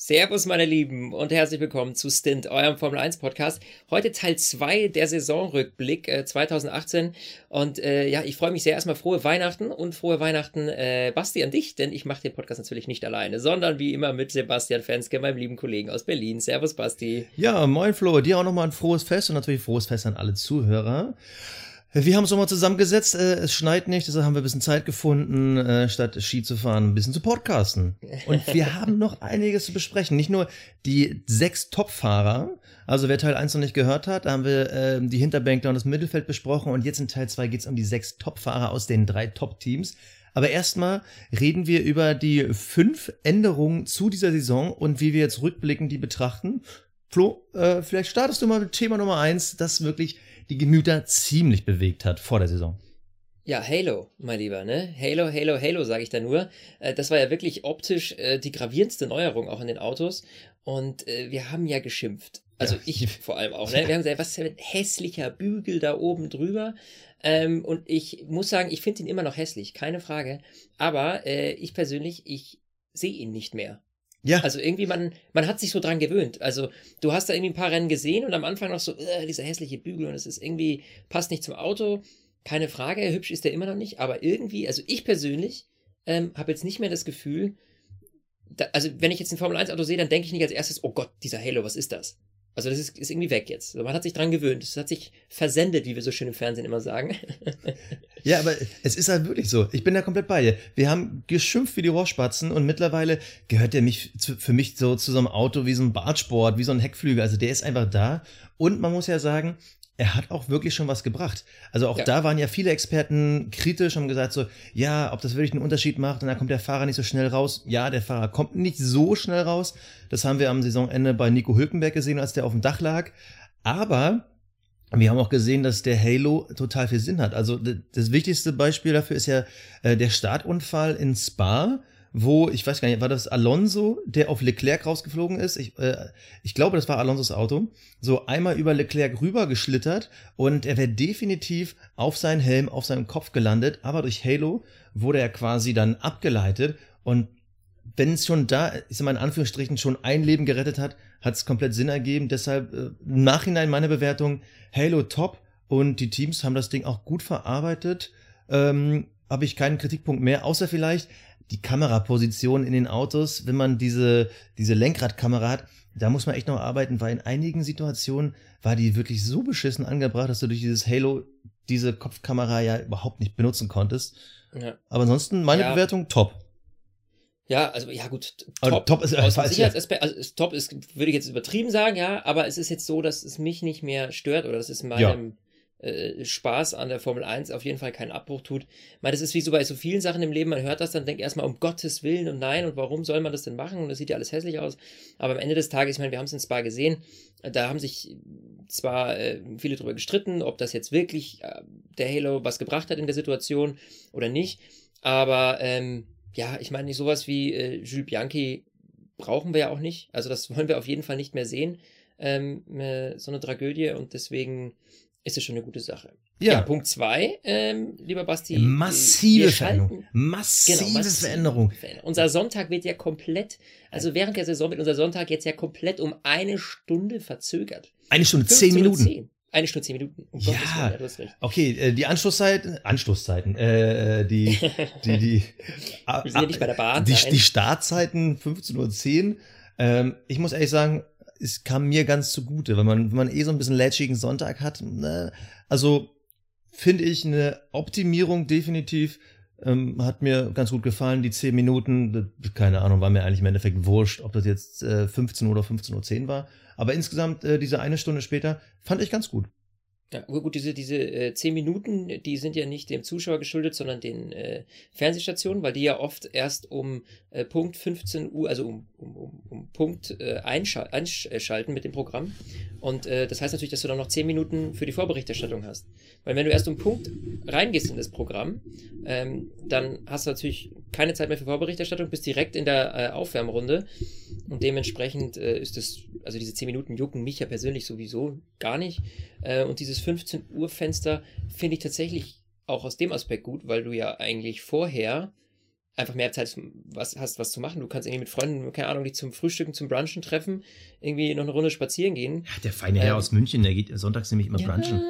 Servus, meine Lieben, und herzlich willkommen zu Stint, eurem Formel 1 Podcast. Heute Teil 2 der Saisonrückblick äh, 2018. Und äh, ja, ich freue mich sehr. Erstmal frohe Weihnachten und frohe Weihnachten, äh, Basti, an dich, denn ich mache den Podcast natürlich nicht alleine, sondern wie immer mit Sebastian Fenske, meinem lieben Kollegen aus Berlin. Servus, Basti. Ja, moin, Flo. Dir auch nochmal ein frohes Fest und natürlich frohes Fest an alle Zuhörer. Wir haben uns nochmal zusammengesetzt, äh, es schneit nicht, deshalb haben wir ein bisschen Zeit gefunden, äh, statt Ski zu fahren, ein bisschen zu podcasten. Und wir haben noch einiges zu besprechen. Nicht nur die sechs Top-Fahrer, also wer Teil 1 noch nicht gehört hat, da haben wir äh, die Hinterbänkler und das Mittelfeld besprochen und jetzt in Teil 2 geht es um die sechs Top-Fahrer aus den drei Top-Teams. Aber erstmal reden wir über die fünf Änderungen zu dieser Saison und wie wir jetzt rückblickend die betrachten. Flo, äh, vielleicht startest du mal mit Thema Nummer eins, das wirklich die Gemüter ziemlich bewegt hat vor der Saison. Ja, Halo, mein Lieber, ne? Halo, Halo, Halo, sage ich da nur. Äh, das war ja wirklich optisch äh, die gravierendste Neuerung auch in den Autos. Und äh, wir haben ja geschimpft. Also ja. ich vor allem auch. Ne? Wir haben gesagt, was ist denn ein hässlicher Bügel da oben drüber? Ähm, und ich muss sagen, ich finde ihn immer noch hässlich, keine Frage. Aber äh, ich persönlich, ich sehe ihn nicht mehr. Ja. Also irgendwie, man, man hat sich so dran gewöhnt. Also du hast da irgendwie ein paar Rennen gesehen und am Anfang noch so, äh, dieser hässliche Bügel und es ist irgendwie, passt nicht zum Auto. Keine Frage, hübsch ist der immer noch nicht, aber irgendwie, also ich persönlich ähm, habe jetzt nicht mehr das Gefühl, da, also wenn ich jetzt ein Formel 1 Auto sehe, dann denke ich nicht als erstes, oh Gott, dieser Halo, was ist das? Also das ist, ist irgendwie weg jetzt. Man hat sich dran gewöhnt. Es hat sich versendet, wie wir so schön im Fernsehen immer sagen. ja, aber es ist halt wirklich so. Ich bin da komplett bei dir. Wir haben geschimpft wie die Rohrspatzen und mittlerweile gehört der mich für mich so zu so einem Auto wie so ein Bartsport, wie so ein Heckflügel. Also der ist einfach da. Und man muss ja sagen, er hat auch wirklich schon was gebracht. Also auch ja. da waren ja viele Experten kritisch, haben gesagt so, ja, ob das wirklich einen Unterschied macht und dann kommt der Fahrer nicht so schnell raus. Ja, der Fahrer kommt nicht so schnell raus. Das haben wir am Saisonende bei Nico Hülkenberg gesehen, als der auf dem Dach lag. Aber wir haben auch gesehen, dass der Halo total viel Sinn hat. Also das wichtigste Beispiel dafür ist ja äh, der Startunfall in Spa wo, ich weiß gar nicht, war das Alonso, der auf Leclerc rausgeflogen ist? Ich, äh, ich glaube, das war Alonsos Auto. So einmal über Leclerc rüber geschlittert und er wäre definitiv auf seinen Helm, auf seinem Kopf gelandet, aber durch Halo wurde er quasi dann abgeleitet und wenn es schon da, ich sag mal in Anführungsstrichen, schon ein Leben gerettet hat, hat es komplett Sinn ergeben. Deshalb äh, im Nachhinein meine Bewertung, Halo top und die Teams haben das Ding auch gut verarbeitet. Ähm, habe ich keinen Kritikpunkt mehr, außer vielleicht, die Kameraposition in den Autos, wenn man diese, diese Lenkradkamera hat, da muss man echt noch arbeiten, weil in einigen Situationen war die wirklich so beschissen angebracht, dass du durch dieses Halo diese Kopfkamera ja überhaupt nicht benutzen konntest. Ja. Aber ansonsten meine ja. Bewertung top. Ja, also ja gut, top, top ist, aus Sicherheitsaspekt, also top ist, würde ich jetzt übertrieben sagen, ja, aber es ist jetzt so, dass es mich nicht mehr stört oder dass es meinem ja. Äh, Spaß an der Formel 1 auf jeden Fall keinen Abbruch tut. Ich meine, das ist wie so bei so vielen Sachen im Leben, man hört das, dann denkt erstmal um Gottes Willen und nein und warum soll man das denn machen und das sieht ja alles hässlich aus. Aber am Ende des Tages, ich meine, wir haben es in Spa gesehen, da haben sich zwar äh, viele drüber gestritten, ob das jetzt wirklich äh, der Halo was gebracht hat in der Situation oder nicht, aber ähm, ja, ich meine, sowas wie äh, Jules Bianchi brauchen wir ja auch nicht, also das wollen wir auf jeden Fall nicht mehr sehen, ähm, äh, so eine Tragödie und deswegen ist es schon eine gute Sache. Ja. ja Punkt zwei, ähm, lieber Basti. Massive Veränderung. Massive, genau, massive Veränderung. Veränderung. Unser Sonntag wird ja komplett, also während der Saison wird unser Sonntag jetzt ja komplett um eine Stunde verzögert. Eine Stunde, zehn Minuten. 10. Eine Stunde, zehn Minuten. Um ja, Willen, ja okay, äh, die Anschlusszeiten, Anschlusszeiten, äh, die, die, die, Wir sind ja nicht bei der Bahn. Die, die Startzeiten 15.10 Uhr. Ähm, ich muss ehrlich sagen, es kam mir ganz zugute, weil man, wenn man eh so ein bisschen lätschigen Sonntag hat, ne, also finde ich eine Optimierung definitiv. Ähm, hat mir ganz gut gefallen, die 10 Minuten, keine Ahnung, war mir eigentlich im Endeffekt wurscht, ob das jetzt äh, 15 oder 15.10 Uhr war. Aber insgesamt, äh, diese eine Stunde später, fand ich ganz gut. Ja, gut, diese, diese äh, zehn Minuten, die sind ja nicht dem Zuschauer geschuldet, sondern den äh, Fernsehstationen, weil die ja oft erst um äh, Punkt 15 Uhr, also um, um, um, um Punkt äh, einschal einschalten mit dem Programm. Und äh, das heißt natürlich, dass du dann noch zehn Minuten für die Vorberichterstattung hast. Weil wenn du erst um Punkt reingehst in das Programm, ähm, dann hast du natürlich keine Zeit mehr für Vorberichterstattung, bist direkt in der äh, Aufwärmrunde. Und dementsprechend äh, ist das, also diese zehn Minuten jucken mich ja persönlich sowieso gar nicht. Äh, und dieses 15 Uhr Fenster finde ich tatsächlich auch aus dem Aspekt gut, weil du ja eigentlich vorher einfach mehr Zeit was, hast, was zu machen. Du kannst irgendwie mit Freunden, keine Ahnung, dich zum Frühstücken, zum Brunchen treffen, irgendwie noch eine Runde spazieren gehen. Ja, der feine Herr ähm, aus München, der geht sonntags nämlich immer ja, brunchen.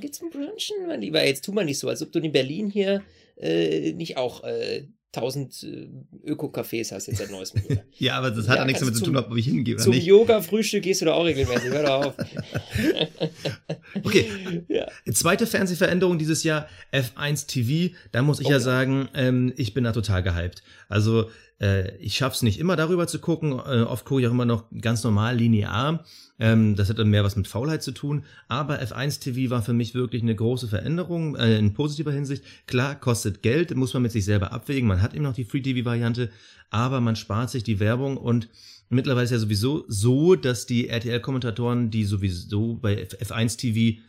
Geht zum Brunchen, mein Lieber. Jetzt tu mal nicht so, als ob du in Berlin hier äh, nicht auch äh, 1000 äh, Öko-Cafés hast jetzt seit neuestem. ja, aber das hat ja, nichts damit zu tun, ob ich hingehe oder zum nicht. Zum Yoga-Frühstück gehst du da auch regelmäßig, hör doch auf. okay, ja. zweite Fernsehveränderung dieses Jahr, F1 TV. Da muss ich oh, ja sagen, ähm, ich bin da total gehypt. Also äh, ich schaff's nicht immer darüber zu gucken. Äh, oft gucke ich auch immer noch ganz normal linear. Ähm, das hat dann mehr was mit Faulheit zu tun. Aber F1 TV war für mich wirklich eine große Veränderung äh, in positiver Hinsicht. Klar, kostet Geld, muss man mit sich selber abwägen. Man hat eben noch die Free TV-Variante, aber man spart sich die Werbung und mittlerweile ist ja sowieso so, dass die RTL-Kommentatoren, die sowieso bei F1 TV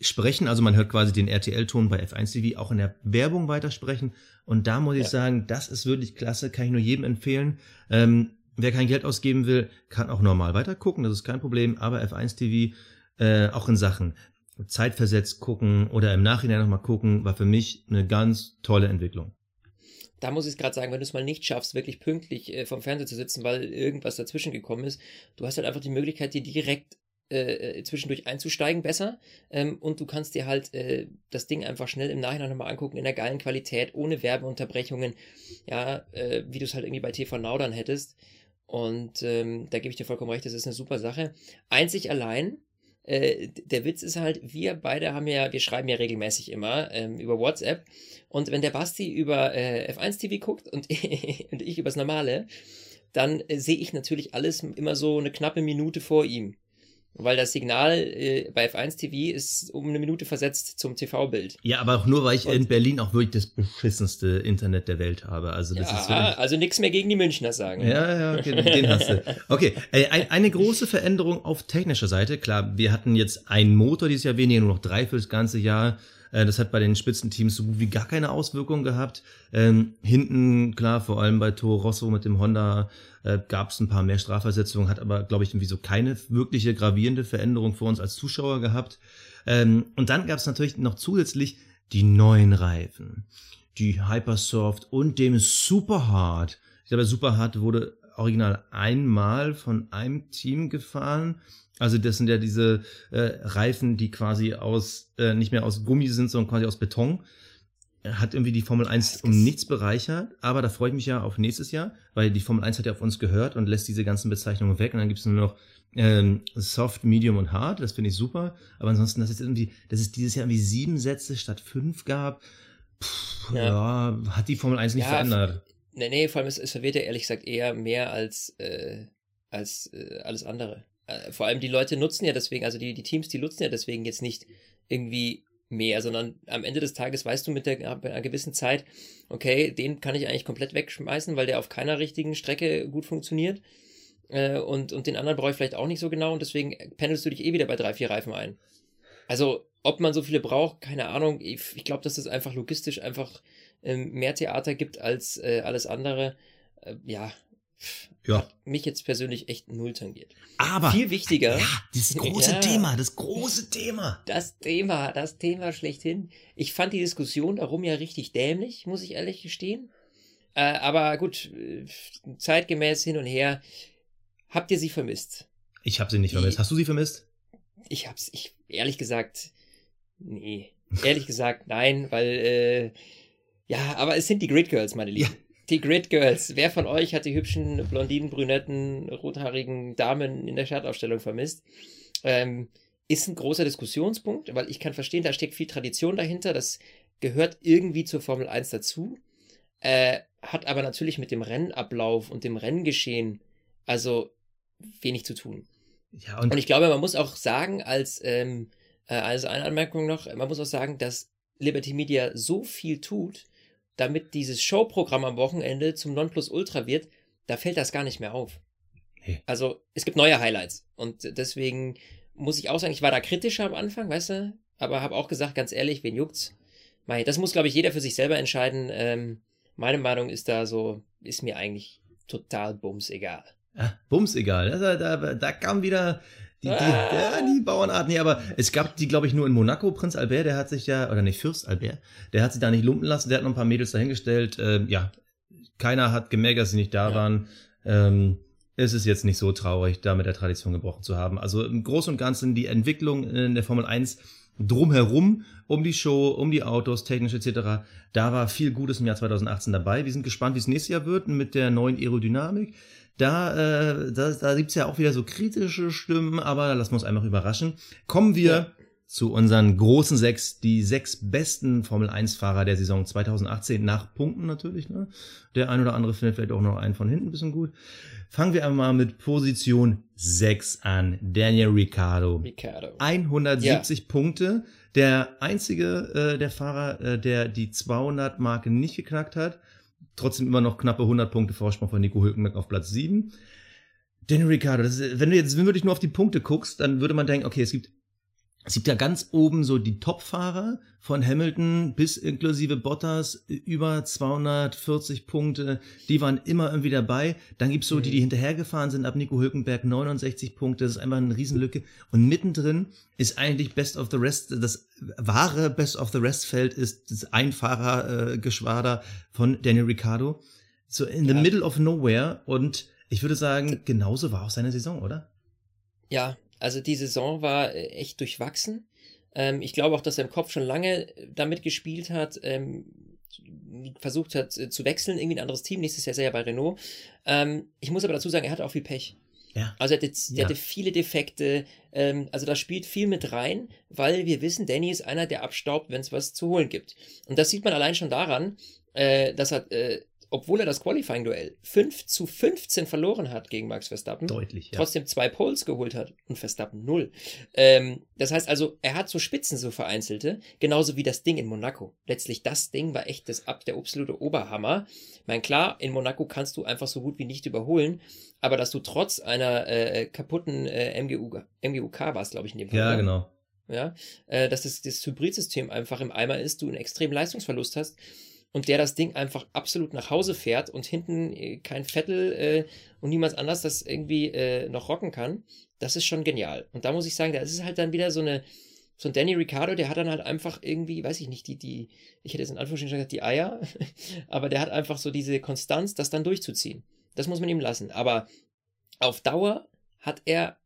sprechen, also man hört quasi den RTL-Ton bei F1 TV auch in der Werbung weitersprechen. Und da muss ich ja. sagen, das ist wirklich klasse, kann ich nur jedem empfehlen. Ähm, wer kein Geld ausgeben will, kann auch normal weitergucken, das ist kein Problem. Aber F1 TV äh, auch in Sachen zeitversetzt gucken oder im Nachhinein nochmal gucken, war für mich eine ganz tolle Entwicklung. Da muss ich gerade sagen, wenn du es mal nicht schaffst, wirklich pünktlich äh, vom Fernseher zu sitzen, weil irgendwas dazwischen gekommen ist, du hast halt einfach die Möglichkeit, dir direkt äh, äh, zwischendurch einzusteigen besser. Ähm, und du kannst dir halt äh, das Ding einfach schnell im Nachhinein nochmal angucken, in der geilen Qualität, ohne Werbeunterbrechungen, ja, äh, wie du es halt irgendwie bei TV dann hättest. Und ähm, da gebe ich dir vollkommen recht, das ist eine super Sache. Einzig allein, äh, der Witz ist halt, wir beide haben ja, wir schreiben ja regelmäßig immer ähm, über WhatsApp. Und wenn der Basti über äh, F1 TV guckt und, und ich übers Normale, dann äh, sehe ich natürlich alles immer so eine knappe Minute vor ihm. Weil das Signal äh, bei F1 TV ist um eine Minute versetzt zum TV-Bild. Ja, aber auch nur, weil ich und, in Berlin auch wirklich das beschissenste Internet der Welt habe. Also das ja, ist wirklich, also nichts mehr gegen die Münchner sagen. Ja, ja, okay, den hast du. Okay, äh, eine große Veränderung auf technischer Seite. Klar, wir hatten jetzt einen Motor dieses Jahr weniger, nur noch drei für das ganze Jahr. Äh, das hat bei den Spitzenteams so gut wie gar keine Auswirkungen gehabt. Ähm, hinten, klar, vor allem bei Toro Rosso mit dem Honda äh, gab es ein paar mehr Strafversetzungen, hat aber, glaube ich, irgendwie so keine wirkliche gravierende Veränderung für uns als Zuschauer gehabt. Ähm, und dann gab es natürlich noch zusätzlich die neuen Reifen. Die Hypersoft und dem Superhard. Ich glaube, Superhard wurde original einmal von einem Team gefahren. Also das sind ja diese äh, Reifen, die quasi aus äh, nicht mehr aus Gummi sind, sondern quasi aus Beton. Hat irgendwie die Formel 1 um nichts bereichert, aber da freue ich mich ja auf nächstes Jahr, weil die Formel 1 hat ja auf uns gehört und lässt diese ganzen Bezeichnungen weg und dann gibt es nur noch ähm, Soft, Medium und Hard, das finde ich super. Aber ansonsten, dass es irgendwie, dass es dieses Jahr irgendwie sieben Sätze statt fünf gab, pff, ja. ja. hat die Formel 1 nicht ja, verändert. Nee, nee, vor allem es, es verwirrt ja ehrlich gesagt eher mehr als, äh, als äh, alles andere. Äh, vor allem die Leute nutzen ja deswegen, also die, die Teams, die nutzen ja deswegen jetzt nicht irgendwie mehr, sondern am Ende des Tages weißt du mit der, einer gewissen Zeit, okay, den kann ich eigentlich komplett wegschmeißen, weil der auf keiner richtigen Strecke gut funktioniert. Äh, und, und den anderen brauche ich vielleicht auch nicht so genau und deswegen pendelst du dich eh wieder bei drei, vier Reifen ein. Also, ob man so viele braucht, keine Ahnung. Ich, ich glaube, dass es einfach logistisch einfach ähm, mehr Theater gibt als äh, alles andere. Äh, ja, ja. mich jetzt persönlich echt null tangiert. Aber viel wichtiger. Ja, das große ja, Thema, das große Thema. Das Thema, das Thema schlechthin. Ich fand die Diskussion darum ja richtig dämlich, muss ich ehrlich gestehen. Äh, aber gut, äh, zeitgemäß hin und her. Habt ihr sie vermisst? Ich habe sie nicht die, vermisst. Hast du sie vermisst? Ich hab's, ich ehrlich gesagt, nee. ehrlich gesagt, nein, weil äh, ja, aber es sind die Grid Girls, meine Lieben. Ja. Die Grid Girls. Wer von euch hat die hübschen, blondinen, brünetten, rothaarigen Damen in der Startaufstellung vermisst? Ähm, ist ein großer Diskussionspunkt, weil ich kann verstehen, da steckt viel Tradition dahinter. Das gehört irgendwie zur Formel 1 dazu. Äh, hat aber natürlich mit dem Rennablauf und dem Renngeschehen also wenig zu tun. Ja, und, und ich glaube, man muss auch sagen, als, ähm, äh, also eine Anmerkung noch, man muss auch sagen, dass Liberty Media so viel tut, damit dieses Showprogramm am Wochenende zum Nonplusultra wird, da fällt das gar nicht mehr auf. Hey. Also es gibt neue Highlights und deswegen muss ich auch sagen, ich war da kritischer am Anfang, weißt du, aber habe auch gesagt, ganz ehrlich, wen juckt's? Mei, das muss, glaube ich, jeder für sich selber entscheiden. Ähm, meine Meinung ist da so, ist mir eigentlich total bums egal. Ja, bums egal. Also, da, da kam wieder Die, die, ja, die Bauernart, nee, aber es gab die, glaube ich, nur in Monaco. Prinz Albert, der hat sich ja, oder nicht, Fürst Albert, der hat sich da nicht lumpen lassen, der hat noch ein paar Mädels dahingestellt. Ähm, ja, keiner hat gemerkt, dass sie nicht da ja. waren. Ähm, es ist jetzt nicht so traurig, da mit der Tradition gebrochen zu haben. Also im Großen und Ganzen die Entwicklung in der Formel 1 drumherum, um die Show, um die Autos, technisch etc. Da war viel Gutes im Jahr 2018 dabei. Wir sind gespannt, wie es nächstes Jahr wird mit der neuen Aerodynamik. Da, äh, da, da gibt's ja auch wieder so kritische Stimmen, aber lassen wir uns einfach überraschen. Kommen wir ja. zu unseren großen sechs, die sechs besten Formel-1-Fahrer der Saison 2018 nach Punkten natürlich. Ne? Der ein oder andere findet vielleicht auch noch einen von hinten ein bisschen gut. Fangen wir einmal mit Position 6 an. Daniel Ricciardo. Ricciardo. 170 ja. Punkte. Der einzige äh, der Fahrer, äh, der die 200 Marke nicht geknackt hat. Trotzdem immer noch knappe 100 Punkte Vorsprung von Nico Hülkenberg auf Platz 7. Daniel Ricciardo, ist, wenn du jetzt wenn du dich nur auf die Punkte guckst, dann würde man denken, okay, es gibt es gibt ja ganz oben so die Top-Fahrer von Hamilton bis inklusive Bottas über 240 Punkte. Die waren immer irgendwie dabei. Dann gibt's so die, die mhm. hinterhergefahren sind ab Nico Hülkenberg 69 Punkte. Das ist einfach eine Riesenlücke. Und mittendrin ist eigentlich Best of the Rest. Das wahre Best of the Rest Feld ist das Einfahrergeschwader äh, von Daniel Ricciardo. So in the middle of nowhere. Und ich würde sagen, genauso war auch seine Saison, oder? Ja, also die Saison war äh, echt durchwachsen. Ähm, ich glaube auch, dass er im Kopf schon lange äh, damit gespielt hat, ähm, versucht hat äh, zu wechseln, irgendwie ein anderes Team. Nächstes Jahr ist er ja bei Renault. Ähm, ich muss aber dazu sagen, er hatte auch viel Pech. Ja. Also er hatte, ja. hatte viele Defekte. Ähm, also da spielt viel mit rein, weil wir wissen, Danny ist einer, der abstaubt, wenn es was zu holen gibt. Und das sieht man allein schon daran, äh, dass er äh, obwohl er das Qualifying-Duell 5 zu 15 verloren hat gegen Max Verstappen, Deutlich, ja. trotzdem zwei Poles geholt hat und Verstappen null. Ähm, das heißt also, er hat so Spitzen, so vereinzelte, genauso wie das Ding in Monaco. Letztlich das Ding war echt das ab der absolute Oberhammer. Ich meine, klar, in Monaco kannst du einfach so gut wie nicht überholen, aber dass du trotz einer äh, kaputten äh, MGU, MGUK war es, glaube ich, in dem Fall. Ja, genau. Ja, äh, dass das, das Hybridsystem einfach im Eimer ist, du einen extremen Leistungsverlust hast und der das Ding einfach absolut nach Hause fährt und hinten äh, kein Vettel äh, und niemand anders das irgendwie äh, noch rocken kann, das ist schon genial. Und da muss ich sagen, da ist es halt dann wieder so eine, so ein Danny Ricciardo, der hat dann halt einfach irgendwie, weiß ich nicht, die, die, ich hätte jetzt in Anführungsstrichen gesagt, die Eier, aber der hat einfach so diese Konstanz, das dann durchzuziehen. Das muss man ihm lassen. Aber auf Dauer hat er,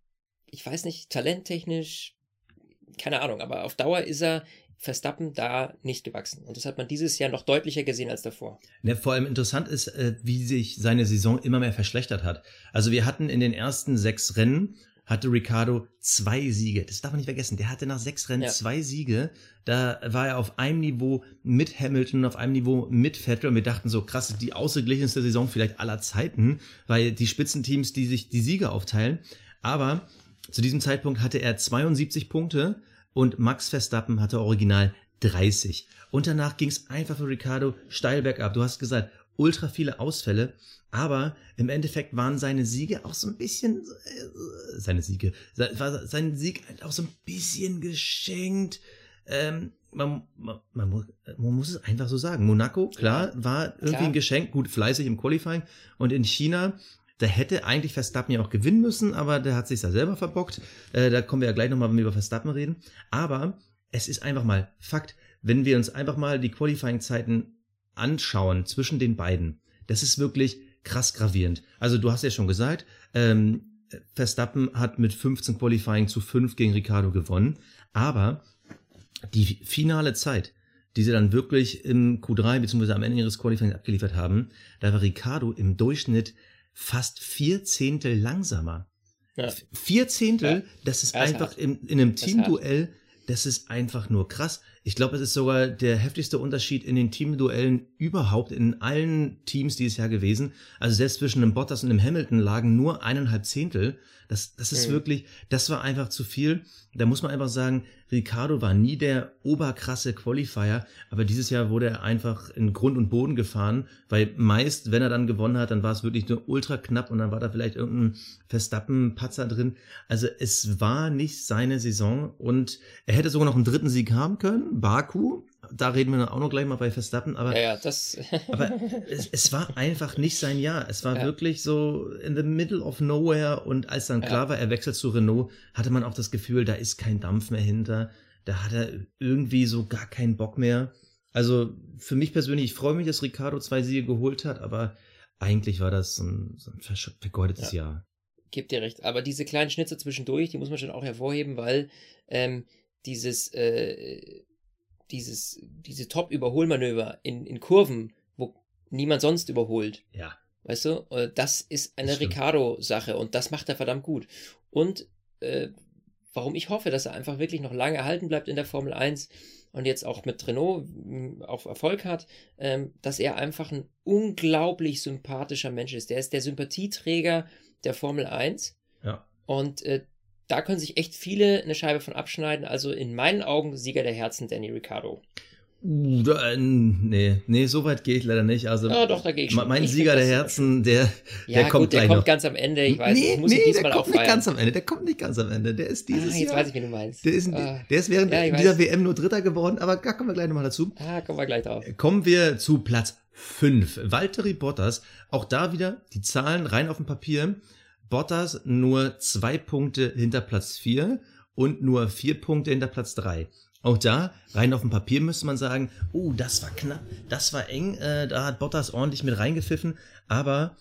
ich weiß nicht, talenttechnisch, keine Ahnung, aber auf Dauer ist er Verstappen da nicht gewachsen. Und das hat man dieses Jahr noch deutlicher gesehen als davor. Ja, vor allem interessant ist, äh, wie sich seine Saison immer mehr verschlechtert hat. Also wir hatten in den ersten sechs Rennen hatte Ricardo zwei Siege. Das darf man nicht vergessen. Der hatte nach sechs Rennen ja. zwei Siege. Da war er auf einem Niveau mit Hamilton, auf einem Niveau mit Vettel. Und wir dachten so, krass, die ausgeglichenste Saison vielleicht aller Zeiten, weil die Spitzenteams, die sich die Siege aufteilen. Aber zu diesem Zeitpunkt hatte er 72 Punkte und Max Verstappen hatte original 30. Und danach ging es einfach für Ricardo steil bergab. Du hast gesagt, ultra viele Ausfälle, aber im Endeffekt waren seine Siege auch so ein bisschen, äh, seine Siege, war sein Sieg halt auch so ein bisschen geschenkt. Ähm, man, man, man, muss, man muss es einfach so sagen. Monaco, klar, war irgendwie klar. ein Geschenk, gut fleißig im Qualifying. Und in China da hätte eigentlich Verstappen ja auch gewinnen müssen, aber der hat sich da selber verbockt. Äh, da kommen wir ja gleich nochmal, wenn wir über Verstappen reden. Aber es ist einfach mal Fakt, wenn wir uns einfach mal die Qualifying-Zeiten anschauen zwischen den beiden. Das ist wirklich krass gravierend. Also du hast ja schon gesagt, ähm, Verstappen hat mit 15 Qualifying zu 5 gegen Ricardo gewonnen, aber die finale Zeit, die sie dann wirklich im Q3 bzw. am Ende ihres Qualifying abgeliefert haben, da war Ricardo im Durchschnitt fast vier Zehntel langsamer. Ja. Vier Zehntel, ja. das ist, das einfach in, in einem Teamduell, das ist einfach nur krass. Ich glaube, es ist sogar der heftigste Unterschied in den Teamduellen überhaupt in allen Teams dieses Jahr gewesen. Also selbst zwischen einem Bottas und einem Hamilton lagen nur eineinhalb Zehntel. Das, das ist mhm. wirklich, das war einfach zu viel. Da muss man einfach sagen, Ricardo war nie der oberkrasse Qualifier, aber dieses Jahr wurde er einfach in Grund und Boden gefahren, weil meist, wenn er dann gewonnen hat, dann war es wirklich nur ultra knapp und dann war da vielleicht irgendein Verstappen-Patzer drin. Also es war nicht seine Saison und er hätte sogar noch einen dritten Sieg haben können, Baku, da reden wir dann auch noch gleich mal bei Verstappen, aber, ja, ja, das aber es, es, war einfach nicht sein Jahr. Es war ja. wirklich so in the middle of nowhere und als dann klar war, er wechselt zu Renault, hatte man auch das Gefühl, da ist kein Dampf mehr hinter. Da hat er irgendwie so gar keinen Bock mehr. Also für mich persönlich, ich freue mich, dass Ricardo zwei Siege geholt hat, aber eigentlich war das ein, so ein vergeudetes ja. Jahr. Gebt dir recht. Aber diese kleinen Schnitze zwischendurch, die muss man schon auch hervorheben, weil ähm, dieses, äh, dieses, diese Top-Überholmanöver in, in Kurven, wo niemand sonst überholt. Ja. Weißt du, äh, das ist eine Ricardo-Sache und das macht er verdammt gut. Und äh, warum ich hoffe, dass er einfach wirklich noch lange erhalten bleibt in der Formel 1 und jetzt auch mit Renault hm, auch Erfolg hat, ähm, dass er einfach ein unglaublich sympathischer Mensch ist. Der ist der Sympathieträger der Formel 1. Ja. Und äh, da können sich echt viele eine Scheibe von abschneiden. Also in meinen Augen Sieger der Herzen Danny Ricciardo. Uh, da, nee, nee, so weit gehe ich leider nicht. Also, ja, doch, da gehe ich schon. Mein ich Sieger der Herzen, der, ja, der kommt gut, der kommt noch. ganz am Ende. Ich weiß, nee, ich muss nee, diesmal der kommt auch nicht ganz am Ende. Der kommt nicht ganz am Ende. Der ist dieses ah, jetzt Jahr. weiß ich, wie du meinst. Der ist, ah. der ist während Ja, dieser weiß. WM nur Dritter geworden, aber da kommen wir gleich nochmal dazu. Ah, kommen wir gleich drauf. Kommen wir zu Platz 5. Valtteri Bottas. Auch da wieder die Zahlen rein auf dem Papier. Bottas nur zwei Punkte hinter Platz 4 und nur vier Punkte hinter Platz 3. Auch da, rein auf dem Papier müsste man sagen, oh, das war knapp, das war eng, äh, da hat Bottas ordentlich mit reingepfiffen. Aber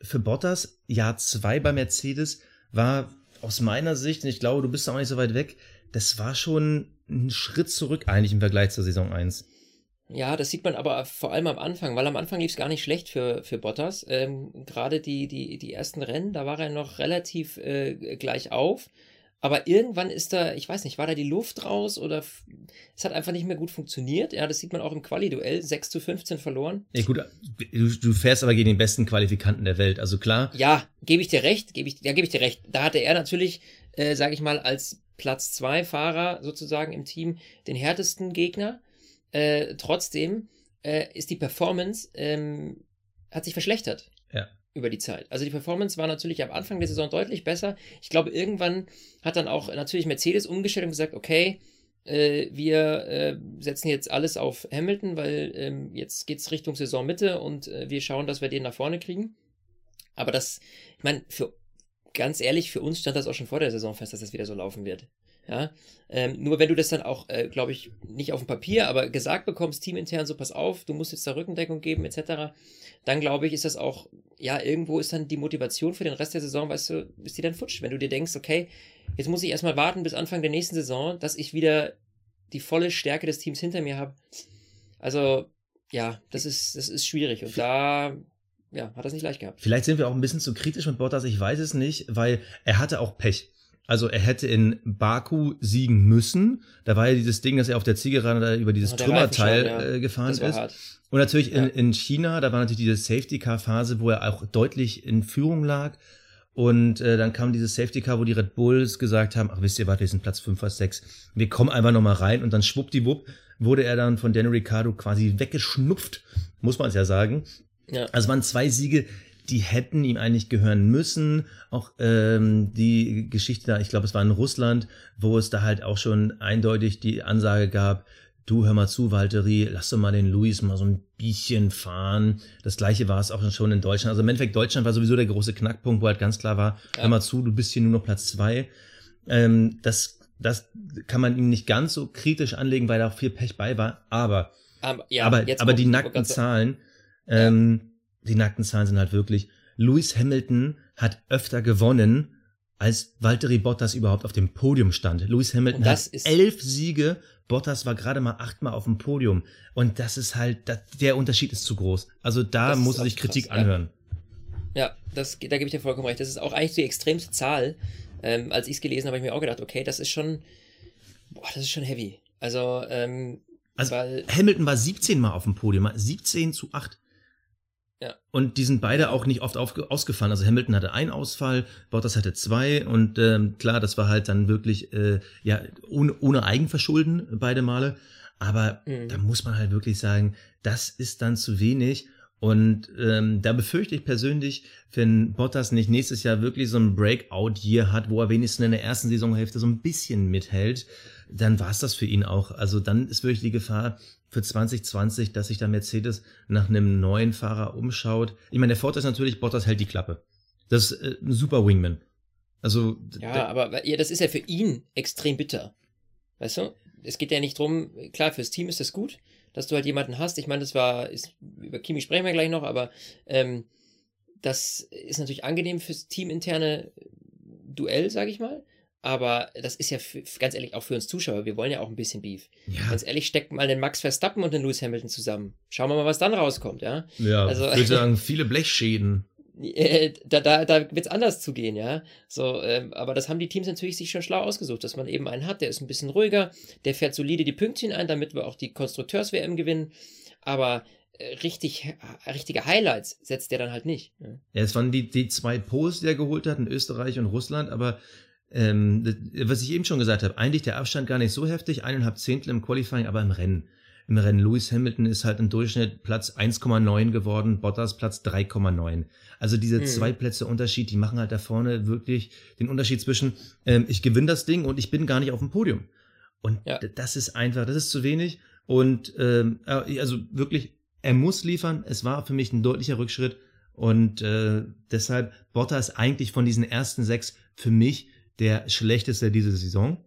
für Bottas, Jahr 2 bei Mercedes, war aus meiner Sicht, und ich glaube, du bist da auch nicht so weit weg, das war schon ein Schritt zurück eigentlich im Vergleich zur Saison 1. Ja, das sieht man aber vor allem am Anfang, weil am Anfang lief es gar nicht schlecht für, für Bottas. Ähm, Gerade die, die, die ersten Rennen, da war er noch relativ äh, gleich auf. Aber irgendwann ist da, ich weiß nicht, war da die Luft raus oder es hat einfach nicht mehr gut funktioniert. Ja, das sieht man auch im Quali-Duell. 6 zu 15 verloren. Ja, gut, du, du fährst aber gegen den besten Qualifikanten der Welt. Also klar, Ja, gebe ich dir recht, gebe ich, ja, gebe ich dir recht. Da hatte er natürlich, äh, sage ich mal, als Platz 2 Fahrer sozusagen im Team den härtesten Gegner. Äh, trotzdem äh, ist die Performance, ähm, hat sich verschlechtert. Ja. Über die Zeit. Also die Performance war natürlich am Anfang der Saison deutlich besser. Ich glaube, irgendwann hat dann auch natürlich Mercedes umgestellt und gesagt, okay, äh, wir äh, setzen jetzt alles auf Hamilton, weil ähm, jetzt geht's Richtung Saisonmitte und äh, wir schauen, dass wir den nach vorne kriegen. Aber das, ich meine, für ganz ehrlich, für uns stand das auch schon vor der Saison fest, dass das wieder so laufen wird. Ja, ähm, nur wenn du das dann auch, äh, glaube ich, nicht auf dem Papier, aber gesagt bekommst, teamintern so, pass auf, du musst jetzt da Rückendeckung geben, etc., dann glaube ich, ist das auch, ja, irgendwo ist dann die Motivation für den Rest der Saison, weißt du, ist die dann futsch. Wenn du dir denkst, okay, jetzt muss ich erstmal warten bis Anfang der nächsten Saison, dass ich wieder die volle Stärke des Teams hinter mir habe. Also, ja, das ist, das ist schwierig. Und da, ja, hat das nicht leicht gehabt. vielleicht sind wir auch ein bisschen zu kritisch mit Bottas, ich weiß es nicht, weil er hatte auch Pech. Also er hätte in Baku siegen müssen. Da war ja dieses Ding, dass er auf der Zielgerade da über dieses Trümmerteil ja. äh, gefahren ist. hart. Und natürlich in, Ja. in China, da war natürlich diese Safety-Car-Phase, wo er auch deutlich in Führung lag. Und äh, dann kam dieses Safety-Car, wo die Red Bulls gesagt haben, ach wisst ihr was, wir sind Platz 5 oder 6. Wir kommen einfach nochmal rein. Und dann schwuppdiwupp wurde er dann von Daniel Ricciardo quasi weggeschnupft, muss man es ja sagen. Ja. Also waren zwei Siege, die hätten ihm eigentlich gehören müssen. Auch ähm, die Geschichte da, ich glaube, es war in Russland, wo es da halt auch schon eindeutig die Ansage gab, du hör mal zu, Valtteri, lass doch mal den Luis mal so ein bisschen fahren. Das gleiche war es auch schon in Deutschland. Also im Endeffekt, Deutschland war sowieso der große Knackpunkt, wo halt ganz klar war, Ja. hör mal zu, du bist hier nur noch Platz zwei. Ähm, das, das kann man ihm nicht ganz so kritisch anlegen, weil da auch viel Pech bei war. Aber Aber, ja, aber, jetzt aber die nackten Zahlen, ähm, die nackten Zahlen sind halt wirklich, Lewis Hamilton hat öfter gewonnen, als Valtteri Bottas überhaupt auf dem Podium stand. Lewis Hamilton hat elf Siege, Bottas war gerade mal achtmal auf dem Podium. Und das ist halt, das, der Unterschied ist zu groß. Also da muss er sich Kritik krass, ja. anhören. Ja, das, da gebe ich dir vollkommen recht. Das ist auch eigentlich die extremste Zahl. Ähm, als ich es gelesen habe, habe ich mir auch gedacht, okay, das ist schon, boah, das ist schon heavy. Also, ähm, Also weil, Hamilton war 17 Mal auf dem Podium, 17 zu 8. Ja. Und die sind beide auch nicht oft auf, ausgefallen. Also Hamilton hatte einen Ausfall, Bottas hatte zwei und ähm, klar, das war halt dann wirklich äh, ja ohne, ohne Eigenverschulden beide Male. Aber Mhm. da muss man halt wirklich sagen, das ist dann zu wenig. Und ähm, da befürchte ich persönlich, wenn Bottas nicht nächstes Jahr wirklich so ein Breakout-Year hat, wo er wenigstens in der ersten Saisonhälfte so ein bisschen mithält, dann war es das für ihn auch. Also dann ist wirklich die Gefahr für 2020, dass sich da Mercedes nach einem neuen Fahrer umschaut. Ich meine, der Vorteil ist natürlich, Bottas hält die Klappe. Das ist äh, ein super Wingman. Also ja, aber ja, das ist ja für ihn extrem bitter. Weißt du? Es geht ja nicht drum, klar, fürs Team ist das gut, dass du halt jemanden hast. Ich meine, das war, ist, über Kimi sprechen wir gleich noch, aber ähm, das ist natürlich angenehm fürs teaminterne Duell, sag ich mal. Aber das ist ja für, ganz ehrlich auch für uns Zuschauer. Wir wollen ja auch ein bisschen Beef. Ja. Ganz ehrlich, steckt mal den Max Verstappen und den Lewis Hamilton zusammen. Schauen wir mal, was dann rauskommt, ja? Ja, also, ich würde sagen, viele Blechschäden. Äh, da, da, da wird es anders zugehen, ja. So, ähm, aber das haben die Teams natürlich sich schon schlau ausgesucht, dass man eben einen hat, der ist ein bisschen ruhiger, der fährt solide die Pünktchen ein, damit wir auch die Konstrukteurs-WM gewinnen. Aber äh, richtig, richtige Highlights setzt der dann halt nicht. Ja, ja es waren die, die zwei Posts, die er geholt hat in Österreich und Russland, aber ähm, was ich eben schon gesagt habe, eigentlich der Abstand gar nicht so heftig, eineinhalb Zehntel im Qualifying, aber im Rennen im Rennen. Lewis Hamilton ist halt im Durchschnitt Platz 1,9 geworden, Bottas Platz 3,9. Also diese mhm. zwei Plätze Unterschied, die machen halt da vorne wirklich den Unterschied zwischen, ähm, ich gewinne das Ding und ich bin gar nicht auf dem Podium. Und ja. das ist einfach, das ist zu wenig. Und ähm, äh, also wirklich, er muss liefern. Es war für mich ein deutlicher Rückschritt. Und äh, deshalb Bottas eigentlich von diesen ersten sechs für mich der schlechteste diese Saison.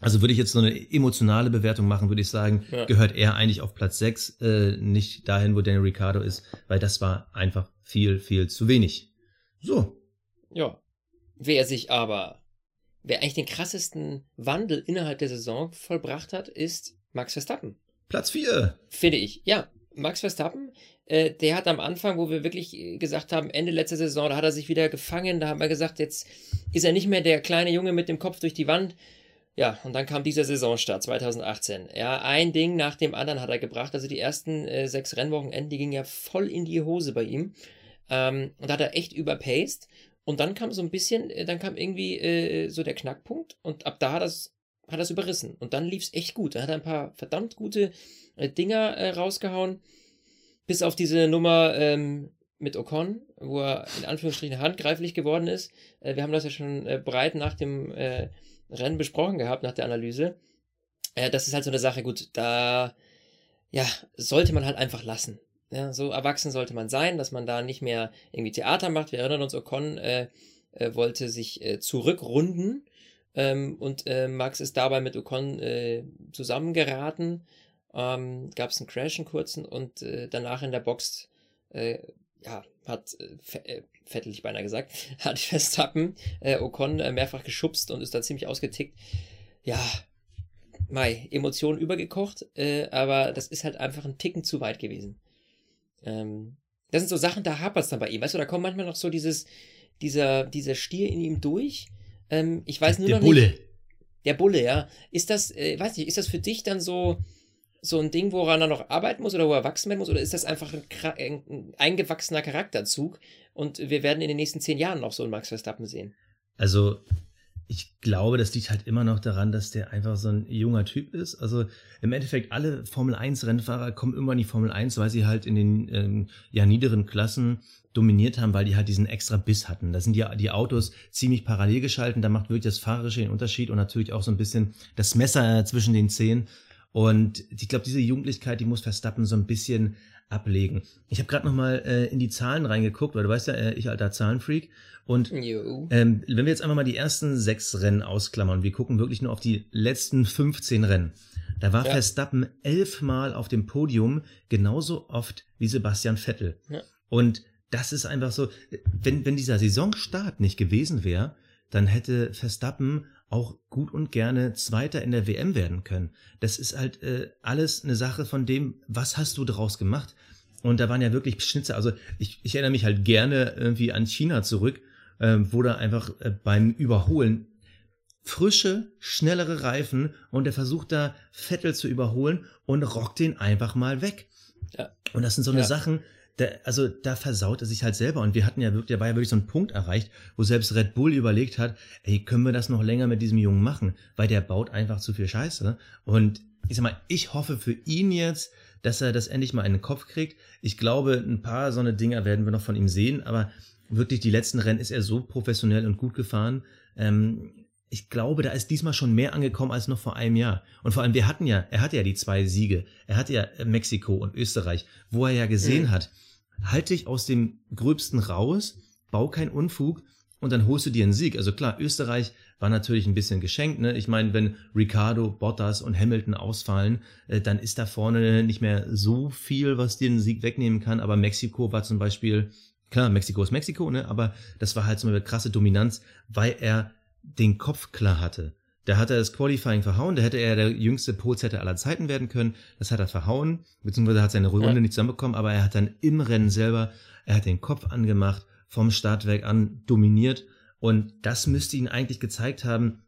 Also würde ich jetzt so eine emotionale Bewertung machen, würde ich sagen, ja. gehört er eigentlich auf Platz 6, äh, nicht dahin, wo Daniel Ricciardo ist, weil das war einfach viel, viel zu wenig. So. Ja. Wer sich aber, wer eigentlich den krassesten Wandel innerhalb der Saison vollbracht hat, ist Max Verstappen. Platz 4. Finde ich. Ja, Max Verstappen, äh, der hat am Anfang, wo wir wirklich gesagt haben, Ende letzter Saison, da hat er sich wieder gefangen, da haben wir gesagt, jetzt ist er nicht mehr der kleine Junge mit dem Kopf durch die Wand, ja, und dann kam dieser Saisonstart 2018. Ja, ein Ding nach dem anderen hat er gebracht. Also die ersten äh, sechs Rennwochenenden, die gingen ja voll in die Hose bei ihm. Ähm, und da hat er echt überpaced. Und dann kam so ein bisschen, äh, dann kam irgendwie äh, so der Knackpunkt. Und ab da hat das hat das überrissen. Und dann lief es echt gut. Dann hat er ein paar verdammt gute äh, Dinger äh, rausgehauen. Bis auf diese Nummer ähm, mit Ocon, wo er in Anführungsstrichen handgreiflich geworden ist. Äh, wir haben das ja schon äh, breit nach dem äh, Rennen besprochen gehabt nach der Analyse. Äh, das ist halt so eine Sache, gut, da ja, sollte man halt einfach lassen. Ja, so erwachsen sollte man sein, dass man da nicht mehr irgendwie Theater macht. Wir erinnern uns, Ocon äh, äh, wollte sich zurückrunden ähm, und Max ist dabei mit Ocon zusammengeraten. Ähm, Gab es einen Crash, einen kurzen und danach in der Box ja, hat äh, Vettel ich beinahe gesagt, hat Verstappen äh, Ocon äh, mehrfach geschubst und ist da ziemlich ausgetickt. Ja, Mai, Emotionen übergekocht, äh, aber das ist halt einfach ein Ticken zu weit gewesen. Ähm, das sind so Sachen, da hapert es dann bei ihm. Weißt du, da kommt manchmal noch so dieses, dieser, dieser Stier in ihm durch. Ähm, ich weiß nur der noch Bulle. nicht. Der Bulle, ja. Ist das, äh, weiß nicht, ist das für dich dann so, so ein Ding, woran er noch arbeiten muss oder wo er wachsen werden muss? Oder ist das einfach ein, ein, eingewachsener Charakterzug und wir werden in den nächsten zehn Jahren noch so einen Max Verstappen sehen? Also, ich glaube, das liegt halt immer noch daran, dass der einfach so ein junger Typ ist. Also im Endeffekt alle Formel 1 Rennfahrer kommen immer in die Formel 1, weil sie halt in den ähm, ja niederen Klassen dominiert haben, weil die halt diesen extra Biss hatten. Da sind ja die Autos ziemlich parallel geschalten, da macht wirklich das Fahrerische den Unterschied und natürlich auch so ein bisschen das Messer zwischen den Zehen. Und ich glaube, diese Jugendlichkeit, die muss Verstappen so ein bisschen ablegen. Ich habe gerade noch mal äh, in die Zahlen reingeguckt, weil du weißt ja, äh, ich alter Zahlenfreak. Und ähm, wenn wir jetzt einfach mal die ersten sechs Rennen ausklammern, wir gucken wirklich nur auf die letzten 15 Rennen. Da war ja. Verstappen elfmal auf dem Podium, genauso oft wie Sebastian Vettel. Ja. Und das ist einfach so, wenn, wenn dieser Saisonstart nicht gewesen wäre, dann hätte Verstappen auch gut und gerne Zweiter in der WM werden können. Das ist halt äh, alles eine Sache von dem, was hast du daraus gemacht? Und da waren ja wirklich Schnitzer. Also ich, ich erinnere mich halt gerne irgendwie an China zurück, äh, wo da einfach äh, beim Überholen frische, schnellere Reifen und er versucht da Vettel zu überholen und rockt den einfach mal weg. Ja. Und das sind so eine ja. Sachen, da, also da versaut er sich halt selber. Und wir hatten ja wirklich, da war ja wirklich so ein Punkt erreicht, wo selbst Red Bull überlegt hat, ey, können wir das noch länger mit diesem Jungen machen? Weil der baut einfach zu viel Scheiße. Und ich sag mal, ich hoffe für ihn jetzt, dass er das endlich mal in den Kopf kriegt. Ich glaube, ein paar so eine Dinger werden wir noch von ihm sehen, aber wirklich die letzten Rennen ist er so professionell und gut gefahren. Ähm, ich glaube, da ist diesmal schon mehr angekommen als noch vor einem Jahr. Und vor allem, wir hatten ja, er hatte ja die zwei Siege. Er hatte ja Mexiko und Österreich, wo er ja gesehen mhm. hat, halt dich aus dem Gröbsten raus, bau keinen Unfug und dann holst du dir einen Sieg. Also klar, Österreich war natürlich ein bisschen geschenkt. Ne? Ich meine, wenn Ricardo, Bottas und Hamilton ausfallen, äh, dann ist da vorne nicht mehr so viel, was dir einen Sieg wegnehmen kann. Aber Mexiko war zum Beispiel, klar, Mexiko ist Mexiko, ne? aber das war halt zum Beispiel krasse Dominanz, weil er den Kopf klar hatte. Da hat er das Qualifying verhauen, da hätte er der jüngste Polzetter aller Zeiten werden können. Das hat er verhauen, beziehungsweise hat seine Runde nicht zusammenbekommen, aber er hat dann im Rennen selber, er hat den Kopf angemacht, vom Startwerk an dominiert und das müsste ihn eigentlich gezeigt haben,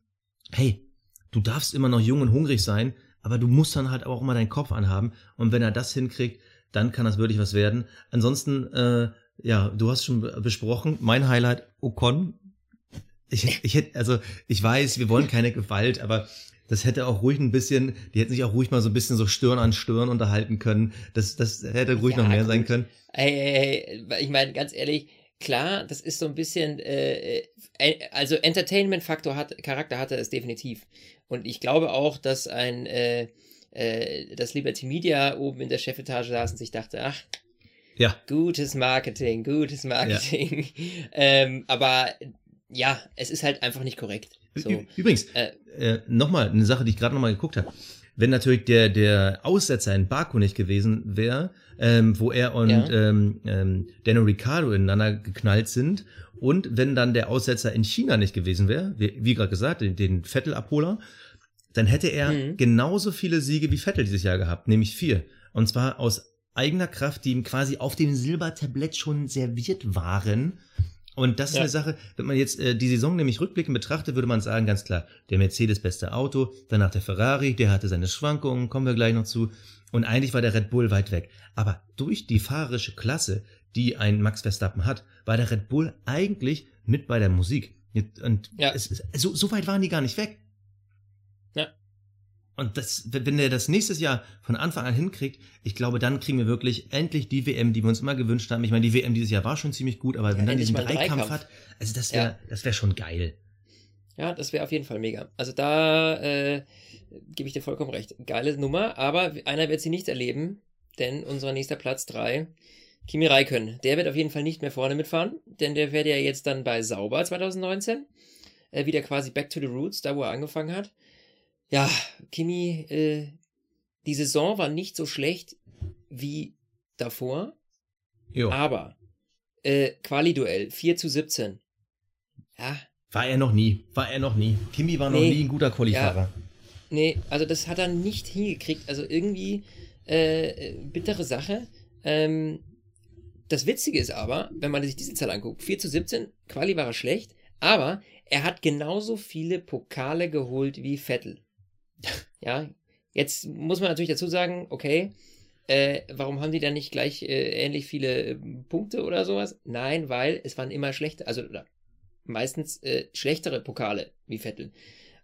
hey, du darfst immer noch jung und hungrig sein, aber du musst dann halt auch immer deinen Kopf anhaben. Und wenn er das hinkriegt, dann kann das wirklich was werden. Ansonsten, äh, ja, du hast schon besprochen, mein Highlight, Ocon. Ich, ich hätte, also ich weiß, wir wollen keine Gewalt, aber das hätte auch ruhig ein bisschen, die hätten sich auch ruhig mal so ein bisschen so Stirn an Stirn unterhalten können. Das, das hätte ruhig ja, noch mehr gut. sein können. Ey, ey, ey, ich meine, ganz ehrlich, klar, das ist so ein bisschen, äh, äh also Entertainment-Faktor hat, Charakter hatte es definitiv. Und ich glaube auch, dass ein, äh, äh, das Liberty Media oben in der Chefetage saß und sich dachte, ach, ja. gutes Marketing, gutes Marketing. Ja. ähm, aber ja, es ist halt einfach nicht korrekt. So. Übrigens, äh, äh, nochmal eine Sache, die ich gerade nochmal geguckt habe. Wenn natürlich der, der Aussetzer in Baku nicht gewesen wäre, ähm, wo er und ja. ähm, ähm, Daniel Ricciardo ineinander geknallt sind. Und wenn dann der Aussetzer in China nicht gewesen wäre, wie, wie gerade gesagt, den, den Vettel-Abholer, dann hätte er mhm. genauso viele Siege wie Vettel dieses Jahr gehabt, nämlich vier. Und zwar aus eigener Kraft, die ihm quasi auf dem Silbertablett schon serviert waren. Und das ist ja. eine Sache, wenn man jetzt äh, die Saison nämlich rückblickend betrachtet, würde man sagen, ganz klar, der Mercedes beste Auto, danach der Ferrari, der hatte seine Schwankungen, kommen wir gleich noch zu. Und eigentlich war der Red Bull weit weg. Aber durch die fahrerische Klasse, die ein Max Verstappen hat, war der Red Bull eigentlich mit bei der Musik. Und ja. es, so, so weit waren die gar nicht weg. Ja. Und das, wenn der das nächstes Jahr von Anfang an hinkriegt, ich glaube, dann kriegen wir wirklich endlich die WM, die wir uns immer gewünscht haben. Ich meine, die WM dieses Jahr war schon ziemlich gut, aber ja, wenn dann diesen Dreikampf, Dreikampf hat, also das wäre, ja. das wäre schon geil. Ja, das wäre auf jeden Fall mega. Also da äh, gebe ich dir vollkommen recht. Geile Nummer, aber einer wird sie nicht erleben, denn unser nächster Platz 3, Kimi Räikkönen, der wird auf jeden Fall nicht mehr vorne mitfahren, denn der wird ja jetzt dann bei Sauber 2019 äh, wieder quasi back to the roots, da wo er angefangen hat. Ja, Kimi, äh, die Saison war nicht so schlecht wie davor, jo. aber äh, Quali-Duell 4 zu 17. Ja, war er noch nie. War er noch nie. Kimi war noch nee. nie ein guter Qualifahrer. Ja. Nee, also das hat er nicht hingekriegt. Also irgendwie äh, bittere Sache. Ähm, das Witzige ist aber, wenn man sich diese Zahl anguckt, 4 zu 17, Quali war er schlecht, aber er hat genauso viele Pokale geholt wie Vettel. Ja, jetzt muss man natürlich dazu sagen, okay, äh, warum haben die dann nicht gleich äh, ähnlich viele äh, Punkte oder sowas? Nein, weil es waren immer schlechte, also meistens äh, schlechtere Pokale wie Vettel.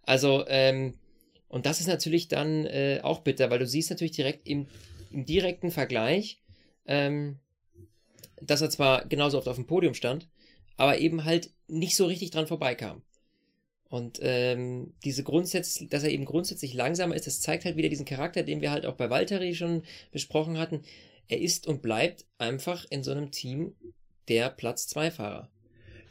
Also, ähm, und das ist natürlich dann äh, auch bitter, weil du siehst natürlich direkt im, im direkten Vergleich, ähm, dass er zwar genauso oft auf dem Podium stand, aber eben halt nicht so richtig dran vorbeikam. Und ähm, diese grundsätzlich, dass er eben grundsätzlich langsamer ist, das zeigt halt wieder diesen Charakter, den wir halt auch bei Valtteri schon besprochen hatten. Er ist und bleibt einfach in so einem Team der Platz 2 Fahrer.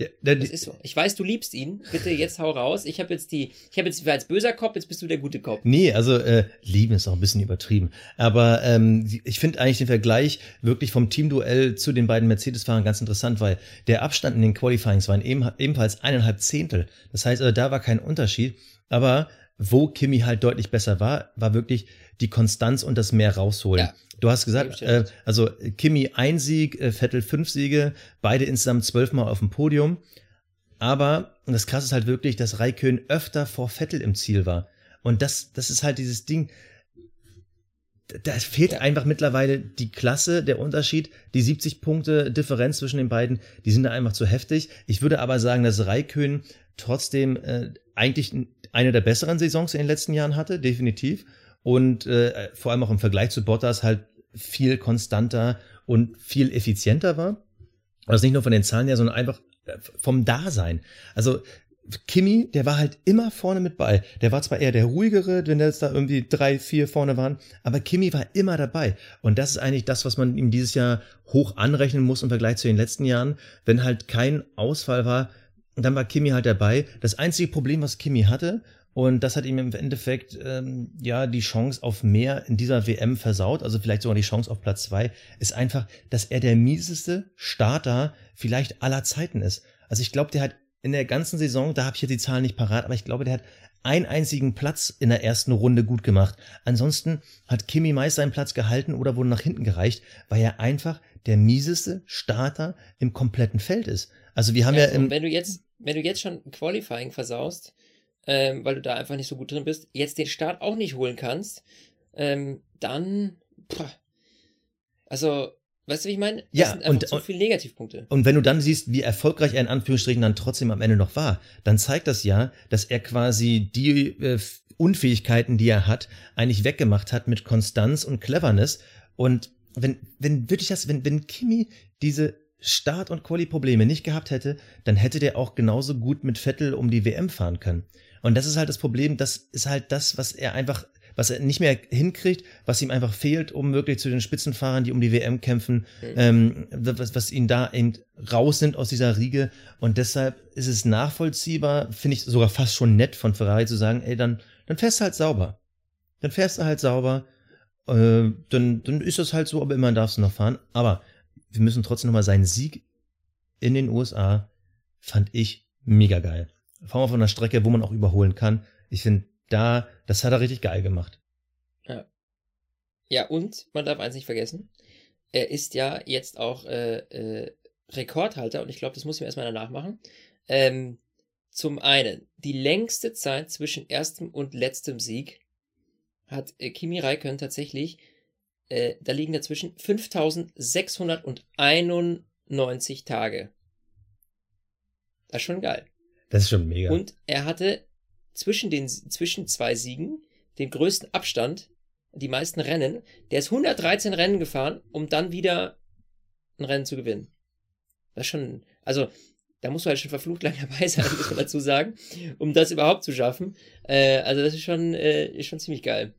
Ja, das ist so. Ich weiß, du liebst ihn. Bitte jetzt hau raus. Ich habe jetzt die, ich habe jetzt als böser Kopf, jetzt bist du der gute Kopf. Nee, also äh, lieben ist auch ein bisschen übertrieben. Aber ähm, ich finde eigentlich den Vergleich wirklich vom Teamduell zu den beiden Mercedes-Fahrern ganz interessant, weil der Abstand in den Qualifyings waren eben, ebenfalls eineinhalb Zehntel. Das heißt, also, da war kein Unterschied. Aber wo Kimi halt deutlich besser war, war wirklich die Konstanz und das mehr rausholen. Ja. Du hast gesagt, äh, also Kimi ein Sieg, äh, Vettel fünf Siege, beide insgesamt zwölfmal auf dem Podium. Aber das Krasse ist halt wirklich, dass Raikön öfter vor Vettel im Ziel war. Und das, das ist halt dieses Ding. Da fehlt ja. einfach mittlerweile die Klasse, der Unterschied, die 70 Punkte Differenz zwischen den beiden, die sind da einfach zu heftig. Ich würde aber sagen, dass Raikön trotzdem äh, eigentlich eine der besseren Saisons in den letzten Jahren hatte, definitiv. Und äh, vor allem auch im Vergleich zu Bottas halt viel konstanter und viel effizienter war. Also nicht nur von den Zahlen her, sondern einfach äh, vom Dasein. Also Kimi, der war halt immer vorne mit bei. Der war zwar eher der ruhigere, wenn jetzt da irgendwie drei, vier vorne waren, aber Kimi war immer dabei. Und das ist eigentlich das, was man ihm dieses Jahr hoch anrechnen muss im Vergleich zu den letzten Jahren. Wenn halt kein Ausfall war, dann war Kimi halt dabei. Das einzige Problem, was Kimi hatte, und das hat ihm im Endeffekt ähm, ja die Chance auf mehr in dieser WM versaut, also vielleicht sogar die Chance auf Platz zwei, ist einfach, dass er der mieseste Starter vielleicht aller Zeiten ist. Also ich glaube, der hat in der ganzen Saison, da habe ich jetzt die Zahlen nicht parat, aber ich glaube, der hat einen einzigen Platz in der ersten Runde gut gemacht. Ansonsten hat Kimi meist seinen Platz gehalten oder wurde nach hinten gereicht, weil er einfach der mieseste Starter im kompletten Feld ist. Also wir haben ja, ja im wenn du jetzt wenn du jetzt schon Qualifying versaust, ähm, weil du da einfach nicht so gut drin bist, jetzt den Start auch nicht holen kannst, ähm, dann, pff, also, weißt du, wie ich meine? Das ja, sind und, so viele Negativpunkte. Und wenn du dann siehst, wie erfolgreich er in Anführungsstrichen dann trotzdem am Ende noch war, dann zeigt das ja, dass er quasi die äh, Unfähigkeiten, die er hat, eigentlich weggemacht hat mit Konstanz und Cleverness. Und wenn, wenn wirklich das, wenn, wenn Kimi diese Start- und Quali-Probleme nicht gehabt hätte, dann hätte der auch genauso gut mit Vettel um die WM fahren können. Und das ist halt das Problem, das ist halt das, was er einfach, was er nicht mehr hinkriegt, was ihm einfach fehlt, um wirklich zu den Spitzenfahrern, die um die WM kämpfen, mhm. ähm, was, was ihn da eben raus sind aus dieser Riege. Und deshalb ist es nachvollziehbar, finde ich sogar fast schon nett von Ferrari zu sagen, ey, dann, dann fährst du halt sauber. Dann fährst du halt sauber. Äh, dann, dann ist das halt so, aber immerhin darfst du noch fahren. Aber wir müssen trotzdem nochmal seinen Sieg in den USA, fand ich mega geil fahren wir von einer Strecke, wo man auch überholen kann. Ich finde, da, das hat er richtig geil gemacht. Ja. Ja, und man darf eins nicht vergessen, er ist ja jetzt auch äh, äh, Rekordhalter und ich glaube, das muss ich mir erstmal danach machen. Ähm, zum einen, die längste Zeit zwischen erstem und letztem Sieg hat äh, Kimi Räikkönen tatsächlich, äh, da liegen dazwischen 5691 Tage. Das ist schon geil. Das ist schon mega. Und er hatte zwischen den zwischen zwei Siegen den größten Abstand, die meisten Rennen. Der ist 113 Rennen gefahren, um dann wieder ein Rennen zu gewinnen. Das ist schon, also da musst du halt schon verflucht lang dabei sein, muss man dazu sagen, um das überhaupt zu schaffen. Äh, also das ist schon, äh, ist schon ziemlich geil.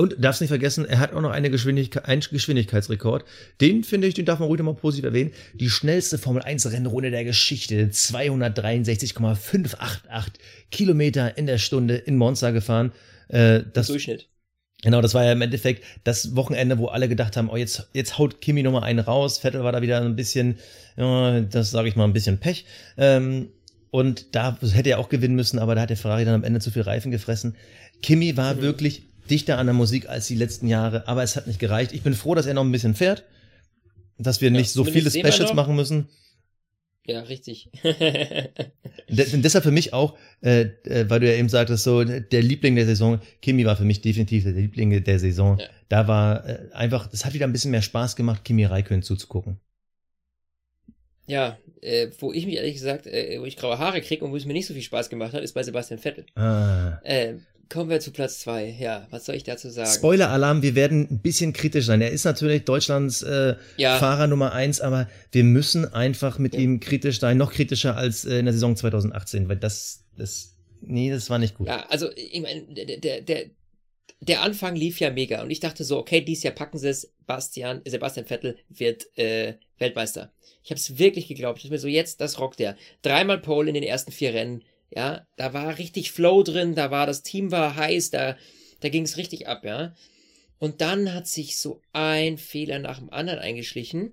Und darfst nicht vergessen, er hat auch noch eine Geschwindigkeit, einen Geschwindigkeitsrekord. Den finde ich, den darf man ruhig nochmal positiv erwähnen. Die schnellste Formel 1 Rennrunde der Geschichte. 263,588 Kilometer in der Stunde in Monza gefahren. Äh, das, Durchschnitt. Genau, das war ja im Endeffekt das Wochenende, wo alle gedacht haben, oh, jetzt, jetzt haut Kimi nochmal einen raus. Vettel war da wieder ein bisschen, ja, das sage ich mal, ein bisschen Pech. Ähm, und da hätte er auch gewinnen müssen, aber da hat der Ferrari dann am Ende zu viel Reifen gefressen. Kimi war mhm. wirklich dichter an der Musik als die letzten Jahre, aber es hat nicht gereicht. Ich bin froh, dass er noch ein bisschen fährt, dass wir ja, nicht so viele Specials machen müssen. Ja, richtig. deshalb für mich auch, äh, äh, weil du ja eben sagtest, so der Liebling der Saison, Kimi war für mich definitiv der Liebling der Saison. Ja. Da war äh, einfach, es hat wieder ein bisschen mehr Spaß gemacht, Kimi Raikön zuzugucken. Ja, äh, wo ich mich ehrlich gesagt, äh, wo ich graue Haare kriege und wo es mir nicht so viel Spaß gemacht hat, ist bei Sebastian Vettel. Ah. Äh, Kommen wir zu Platz zwei. Ja, was soll ich dazu sagen? Spoiler-Alarm, wir werden ein bisschen kritisch sein. Er ist natürlich Deutschlands äh, ja. Fahrer Nummer eins, aber wir müssen einfach mit ja. ihm kritisch sein, noch kritischer als äh, in der Saison 2018, weil das, das, nee, das war nicht gut. Ja, also ich meine, der, der, der, der Anfang lief ja mega und ich dachte so, okay, dieses Jahr packen sie es, Bastian, Sebastian Vettel wird äh, Weltmeister. Ich habe es wirklich geglaubt. Ich mir so, jetzt, das rockt er. Dreimal Pole in den ersten vier Rennen ja, da war richtig Flow drin, da war das Team war heiß, da, da ging es richtig ab, ja. Und dann hat sich so ein Fehler nach dem anderen eingeschlichen.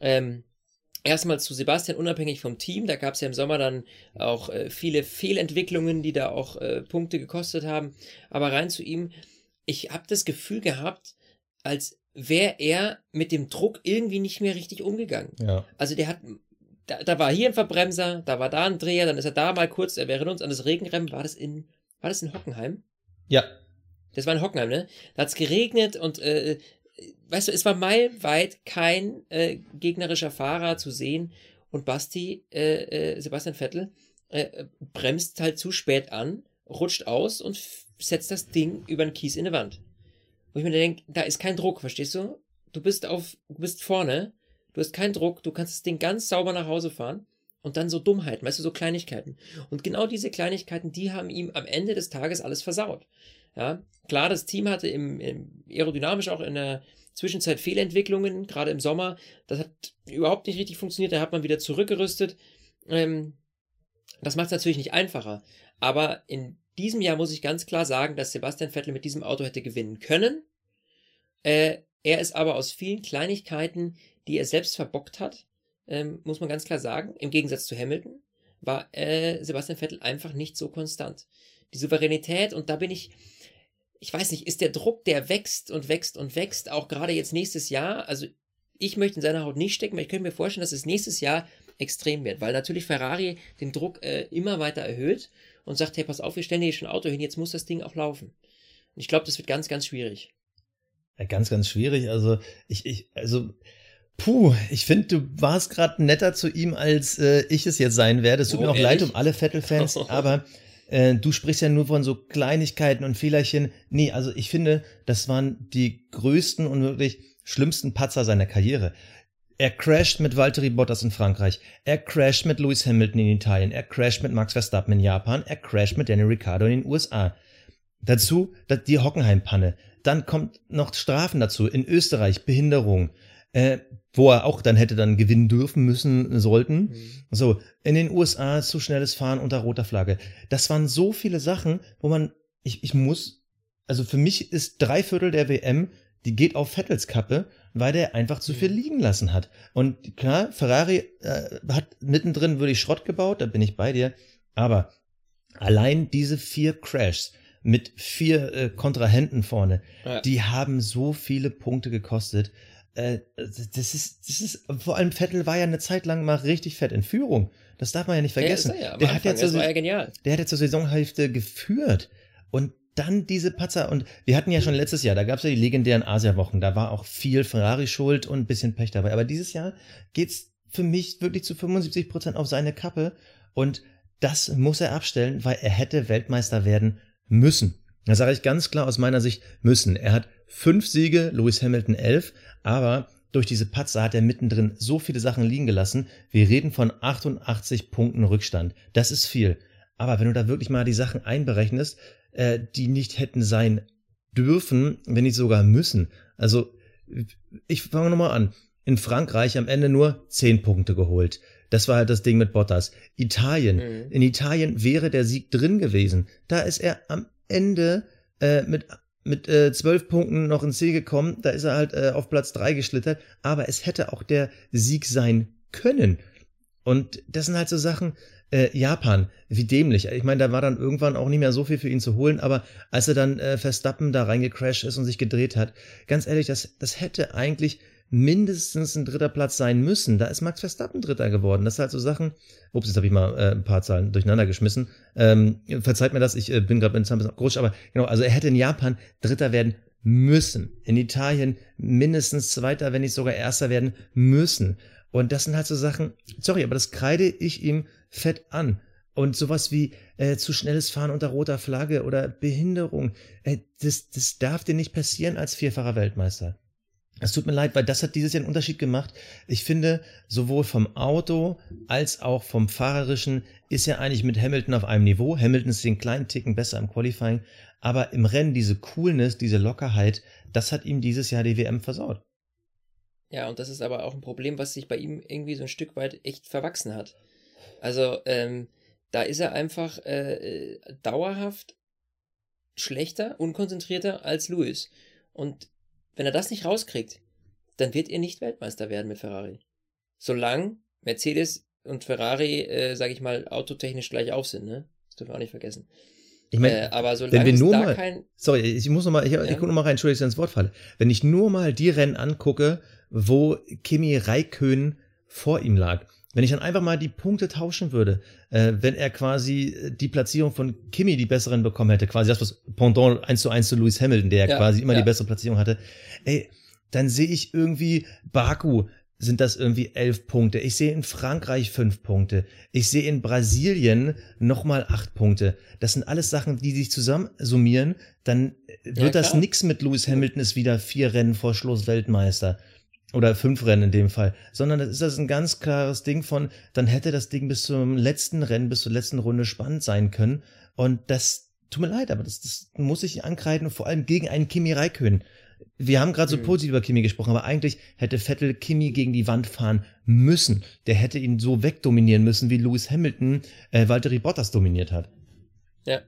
Ähm, erstmal zu Sebastian, unabhängig vom Team, da gab es ja im Sommer dann auch äh, viele Fehlentwicklungen, die da auch äh, Punkte gekostet haben. Aber rein zu ihm, ich habe das Gefühl gehabt, als wäre er mit dem Druck irgendwie nicht mehr richtig umgegangen. Ja. Also der hat da, da war hier ein Verbremser, da war da ein Dreher, dann ist er da mal kurz, er wäre uns an das Regenrennen, war das in, war das in Hockenheim? Ja. Das war in Hockenheim, ne? Da hat es geregnet und, äh, weißt du, es war meilenweit kein äh, gegnerischer Fahrer zu sehen und Basti, äh, äh, Sebastian Vettel, äh, bremst halt zu spät an, rutscht aus und setzt das Ding über den Kies in die Wand. wo ich mir denke, da ist kein Druck, verstehst du? Du bist auf, du bist vorne, du hast keinen Druck, du kannst das Ding ganz sauber nach Hause fahren und dann so Dummheiten, weißt du, so Kleinigkeiten. Und genau diese Kleinigkeiten, die haben ihm am Ende des Tages alles versaut. Ja, klar, das Team hatte im, im aerodynamisch auch in der Zwischenzeit Fehlentwicklungen, gerade im Sommer. Das hat überhaupt nicht richtig funktioniert. Da hat man wieder zurückgerüstet. Ähm, das macht es natürlich nicht einfacher. Aber in diesem Jahr muss ich ganz klar sagen, dass Sebastian Vettel mit diesem Auto hätte gewinnen können. Äh, er ist aber aus vielen Kleinigkeiten, die er selbst verbockt hat, ähm, muss man ganz klar sagen, im Gegensatz zu Hamilton, war äh, Sebastian Vettel einfach nicht so konstant. Die Souveränität, und da bin ich, ich weiß nicht, ist der Druck, der wächst und wächst und wächst, auch gerade jetzt nächstes Jahr, also ich möchte in seiner Haut nicht stecken, aber ich könnte mir vorstellen, dass es nächstes Jahr extrem wird, weil natürlich Ferrari den Druck äh, immer weiter erhöht und sagt, hey, pass auf, wir stellen hier schon ein Auto hin, jetzt muss das Ding auch laufen. Und ich glaube, das wird ganz, ganz schwierig. Ja, ganz, ganz schwierig. Also ich, ich, also Puh, ich finde, du warst gerade netter zu ihm, als äh, ich es jetzt sein werde. Es tut oh, mir auch ehrlich? leid um alle Vettel-Fans, aber äh, du sprichst ja nur von so Kleinigkeiten und Fehlerchen. Nee, also ich finde, das waren die größten und wirklich schlimmsten Patzer seiner Karriere. Er crasht mit Valtteri Bottas in Frankreich. Er crasht mit Lewis Hamilton in Italien. Er crasht mit Max Verstappen in Japan. Er crasht mit Danny Ricciardo in den USA. Dazu die Hockenheim-Panne. Dann kommt noch Strafen dazu. In Österreich Behinderung. Äh, wo er auch dann hätte dann gewinnen dürfen müssen sollten. Mhm. So, in den USA zu schnelles Fahren unter roter Flagge. Das waren so viele Sachen, wo man, ich, ich muss, also für mich ist drei Viertel der WM, die geht auf Vettels Kappe, weil der einfach zu viel mhm. liegen lassen hat. Und klar, Ferrari äh, hat mittendrin würde ich Schrott gebaut, da bin ich bei dir. Aber allein diese vier Crashs mit vier äh, Kontrahenten vorne, ja. die haben so viele Punkte gekostet. Äh, das ist, das ist, vor allem Vettel war ja eine Zeit lang mal richtig fett in Führung. Das darf man ja nicht vergessen. Ja, ja, der, hat ja zur, ja genial. der hat ja zur Saisonhälfte geführt. Und dann diese Patzer. Und wir hatten ja schon letztes Jahr, da gab es ja die legendären Asia-Wochen. Da war auch viel Ferrari schuld und ein bisschen Pech dabei. Aber dieses Jahr geht's für mich wirklich zu 75 Prozent auf seine Kappe. Und das muss er abstellen, weil er hätte Weltmeister werden müssen. Da sage ich ganz klar aus meiner Sicht müssen. Er hat fünf Siege, Lewis Hamilton elf, aber durch diese Patzer hat er mittendrin so viele Sachen liegen gelassen. Wir reden von 88 Punkten Rückstand. Das ist viel. Aber wenn du da wirklich mal die Sachen einberechnest, äh, die nicht hätten sein dürfen, wenn nicht sogar müssen. Also, ich fange nochmal an. In Frankreich am Ende nur 10 Punkte geholt. Das war halt das Ding mit Bottas. Italien. Mhm. In Italien wäre der Sieg drin gewesen. Da ist er am Ende äh, mit mit äh, zwölf Punkten noch ins Ziel gekommen. Da ist er halt äh, auf Platz drei geschlittert. Aber es hätte auch der Sieg sein können. Und das sind halt so Sachen, äh, Japan, wie dämlich. Ich meine, da war dann irgendwann auch nicht mehr so viel für ihn zu holen, aber als er dann äh, Verstappen da reingecrashed ist und sich gedreht hat, ganz ehrlich, das, das hätte eigentlich mindestens ein dritter Platz sein müssen. Da ist Max Verstappen Dritter geworden. Das sind halt so Sachen. Ups, jetzt habe ich mal äh, ein paar Zahlen durcheinander geschmissen. Ähm, verzeiht mir das, ich äh, bin gerade ein bisschen groß, aber genau, also er hätte in Japan Dritter werden müssen. In Italien mindestens Zweiter, wenn nicht sogar Erster werden müssen. Und das sind halt so Sachen, sorry, aber das kreide ich ihm fett an. Und sowas wie äh, zu schnelles Fahren unter roter Flagge oder Behinderung, äh, das, das darf dir nicht passieren als vierfacher Weltmeister. Es tut mir leid, weil das hat dieses Jahr einen Unterschied gemacht. Ich finde, sowohl vom Auto als auch vom Fahrerischen ist er eigentlich mit Hamilton auf einem Niveau. Hamilton ist den kleinen Ticken besser im Qualifying, aber im Rennen diese Coolness, diese Lockerheit, das hat ihm dieses Jahr die WM versaut. Ja, und das ist aber auch ein Problem, was sich bei ihm irgendwie so ein Stück weit echt verwachsen hat. Also, ähm, da ist er einfach äh, dauerhaft schlechter, unkonzentrierter als Lewis. Und wenn er das nicht rauskriegt, dann wird er nicht Weltmeister werden mit Ferrari. Solange Mercedes und Ferrari, äh, sage ich mal, autotechnisch gleich auf sind, ne? Das dürfen wir auch nicht vergessen. Ich meine, äh, aber solange wenn wir nur mal, kein, sorry, ich muss noch mal, ich, ja? ich gucke noch mal rein, entschuldige, dass ich ins Wort falle. Wenn ich nur mal die Rennen angucke, wo Kimi Raikön vor ihm lag, wenn ich dann einfach mal die Punkte tauschen würde, äh, wenn er quasi äh, die Platzierung von Kimi die besseren bekommen hätte, quasi das, was Pendant 1 zu 1 zu Lewis Hamilton, der ja, quasi immer ja. die bessere Platzierung hatte, ey, dann sehe ich irgendwie Baku sind das irgendwie elf Punkte. Ich sehe in Frankreich fünf Punkte. Ich sehe in Brasilien nochmal acht Punkte. Das sind alles Sachen, die sich zusammen summieren. Dann wird ja, das nix mit Lewis Hamilton ist wieder vier Rennen vor Schluss Weltmeister. Oder fünf Rennen in dem Fall. Sondern das ist das ein ganz klares Ding von, dann hätte das Ding bis zum letzten Rennen, bis zur letzten Runde spannend sein können. Und das, tut mir leid, aber das, das muss ich ankreiden, vor allem gegen einen Kimi Räikkönen. Wir haben gerade so mhm. positiv über Kimi gesprochen, aber eigentlich hätte Vettel Kimi gegen die Wand fahren müssen. Der hätte ihn so wegdominieren müssen, wie Lewis Hamilton äh, Valtteri Bottas dominiert hat. Ja.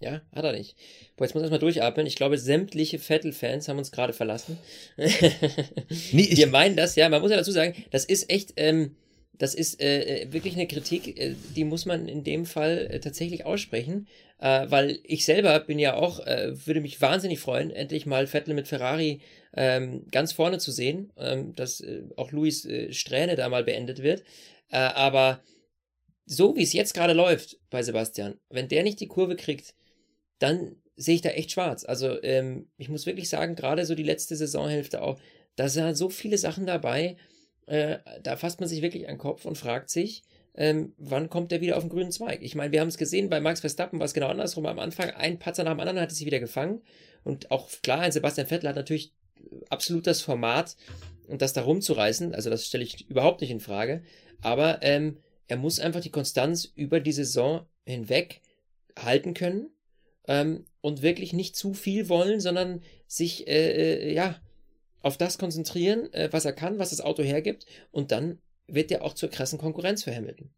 Ja, hat er nicht. Boah, jetzt muss ich erstmal durchatmen. Ich glaube, sämtliche Vettel-Fans haben uns gerade verlassen. nee, Wir meinen das, ja, man muss ja dazu sagen, das ist echt, ähm, das ist äh, äh, wirklich eine Kritik, äh, die muss man in dem Fall äh, tatsächlich aussprechen, äh, weil ich selber bin ja auch, äh, würde mich wahnsinnig freuen, endlich mal Vettel mit Ferrari ähm, ganz vorne zu sehen, ähm, dass auch Luis Strähne da mal beendet wird. aber so wie es jetzt gerade läuft bei Sebastian, wenn der nicht die Kurve kriegt, dann sehe ich da echt schwarz. Also ähm, ich muss wirklich sagen, gerade so die letzte Saisonhälfte auch, da sind so viele Sachen dabei, äh, da fasst man sich wirklich an den Kopf und fragt sich, ähm, wann kommt der wieder auf den grünen Zweig? Ich meine, wir haben es gesehen, bei Max Verstappen war es genau andersrum. Am Anfang ein Patzer nach dem anderen hat es sich wieder gefangen. Und auch klar, ein Sebastian Vettel hat natürlich absolut das Format, und das da rumzureißen. Also das stelle ich überhaupt nicht in Frage. Aber ähm, er muss einfach die Konstanz über die Saison hinweg halten können ähm, und wirklich nicht zu viel wollen, sondern sich äh, äh ja auf das konzentrieren, äh, was er kann, was das Auto hergibt, und dann wird er auch zur krassen Konkurrenz für Hamilton.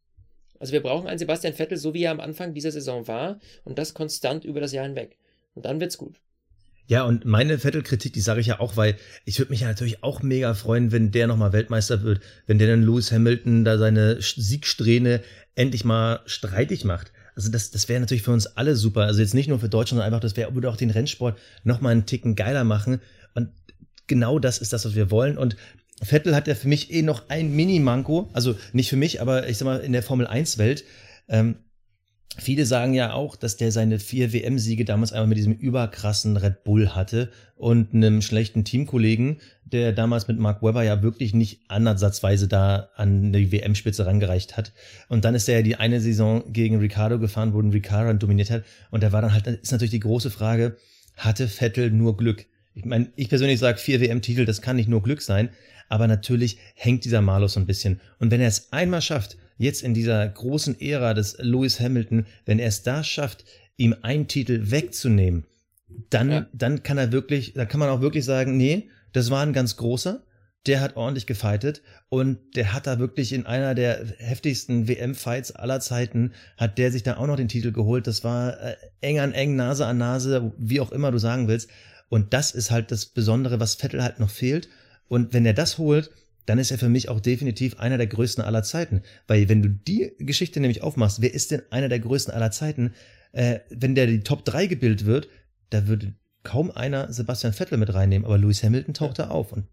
Also wir brauchen einen Sebastian Vettel, so wie er am Anfang dieser Saison war, und das konstant über das Jahr hinweg. Und dann wird's gut. Ja, und meine Vettel-Kritik, die sage ich ja auch, weil ich würde mich ja natürlich auch mega freuen, wenn der nochmal Weltmeister wird, wenn der dann Lewis Hamilton da seine Siegsträhne endlich mal streitig macht. Also das, das wäre natürlich für uns alle super. Also jetzt nicht nur für Deutschland, sondern einfach, das wäre, würde auch den Rennsport nochmal einen Ticken geiler machen. Und genau das ist das, was wir wollen. Und Vettel hat ja für mich eh noch ein Mini-Manko, also nicht für mich, aber ich sag mal in der Formel 1-Welt. Ähm, viele sagen ja auch, dass der seine vier WM-Siege damals einmal mit diesem überkrassen Red Bull hatte und einem schlechten Teamkollegen, der damals mit Mark Webber ja wirklich nicht ansatzweise da an die WM-Spitze rangereicht hat. Und dann ist er ja die eine Saison gegen Ricardo gefahren, wo Ricardo dominiert hat. Und da war dann halt, ist natürlich die große Frage, hatte Vettel nur Glück? Ich meine, ich persönlich sage, vier WM-Titel, das kann nicht nur Glück sein, aber natürlich hängt dieser Malus so ein bisschen. Und wenn er es einmal schafft, jetzt in dieser großen Ära des Lewis Hamilton, wenn er es da schafft, ihm einen Titel wegzunehmen, dann, ja. dann kann er wirklich, da kann man auch wirklich sagen, nee, das war ein ganz großer, der hat ordentlich gefightet und der hat da wirklich in einer der heftigsten WM-Fights aller Zeiten, hat der sich da auch noch den Titel geholt. Das war äh, eng an eng, Nase an Nase, wie auch immer du sagen willst. Und das ist halt das Besondere, was Vettel halt noch fehlt. Und wenn er das holt, dann ist er für mich auch definitiv einer der größten aller Zeiten. Weil wenn du die Geschichte nämlich aufmachst, wer ist denn einer der größten aller Zeiten? Äh, wenn der die Top 3 gebildet wird, da würde kaum einer Sebastian Vettel mit reinnehmen, aber Lewis Hamilton taucht da auf. Und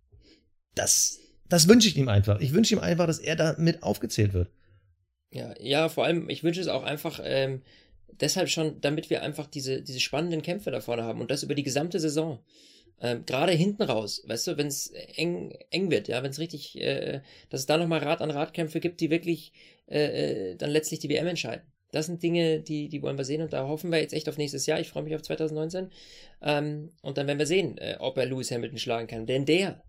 das, das wünsche ich ihm einfach. Ich wünsche ihm einfach, dass er da mit aufgezählt wird. Ja, ja, vor allem, ich wünsche es auch einfach, ähm, deshalb schon, damit wir einfach diese, diese spannenden Kämpfe da vorne haben und das über die gesamte Saison. Ähm, Gerade hinten raus, weißt du, wenn es eng, eng wird, ja, wenn es richtig, äh, dass es da nochmal Rad an Radkämpfe gibt, die wirklich äh, äh dann letztlich die WM entscheiden. Das sind Dinge, die, die wollen wir sehen und da hoffen wir jetzt echt auf nächstes Jahr. Ich freue mich auf 2019. Ähm, und dann werden wir sehen, äh, ob er Lewis Hamilton schlagen kann. Denn der,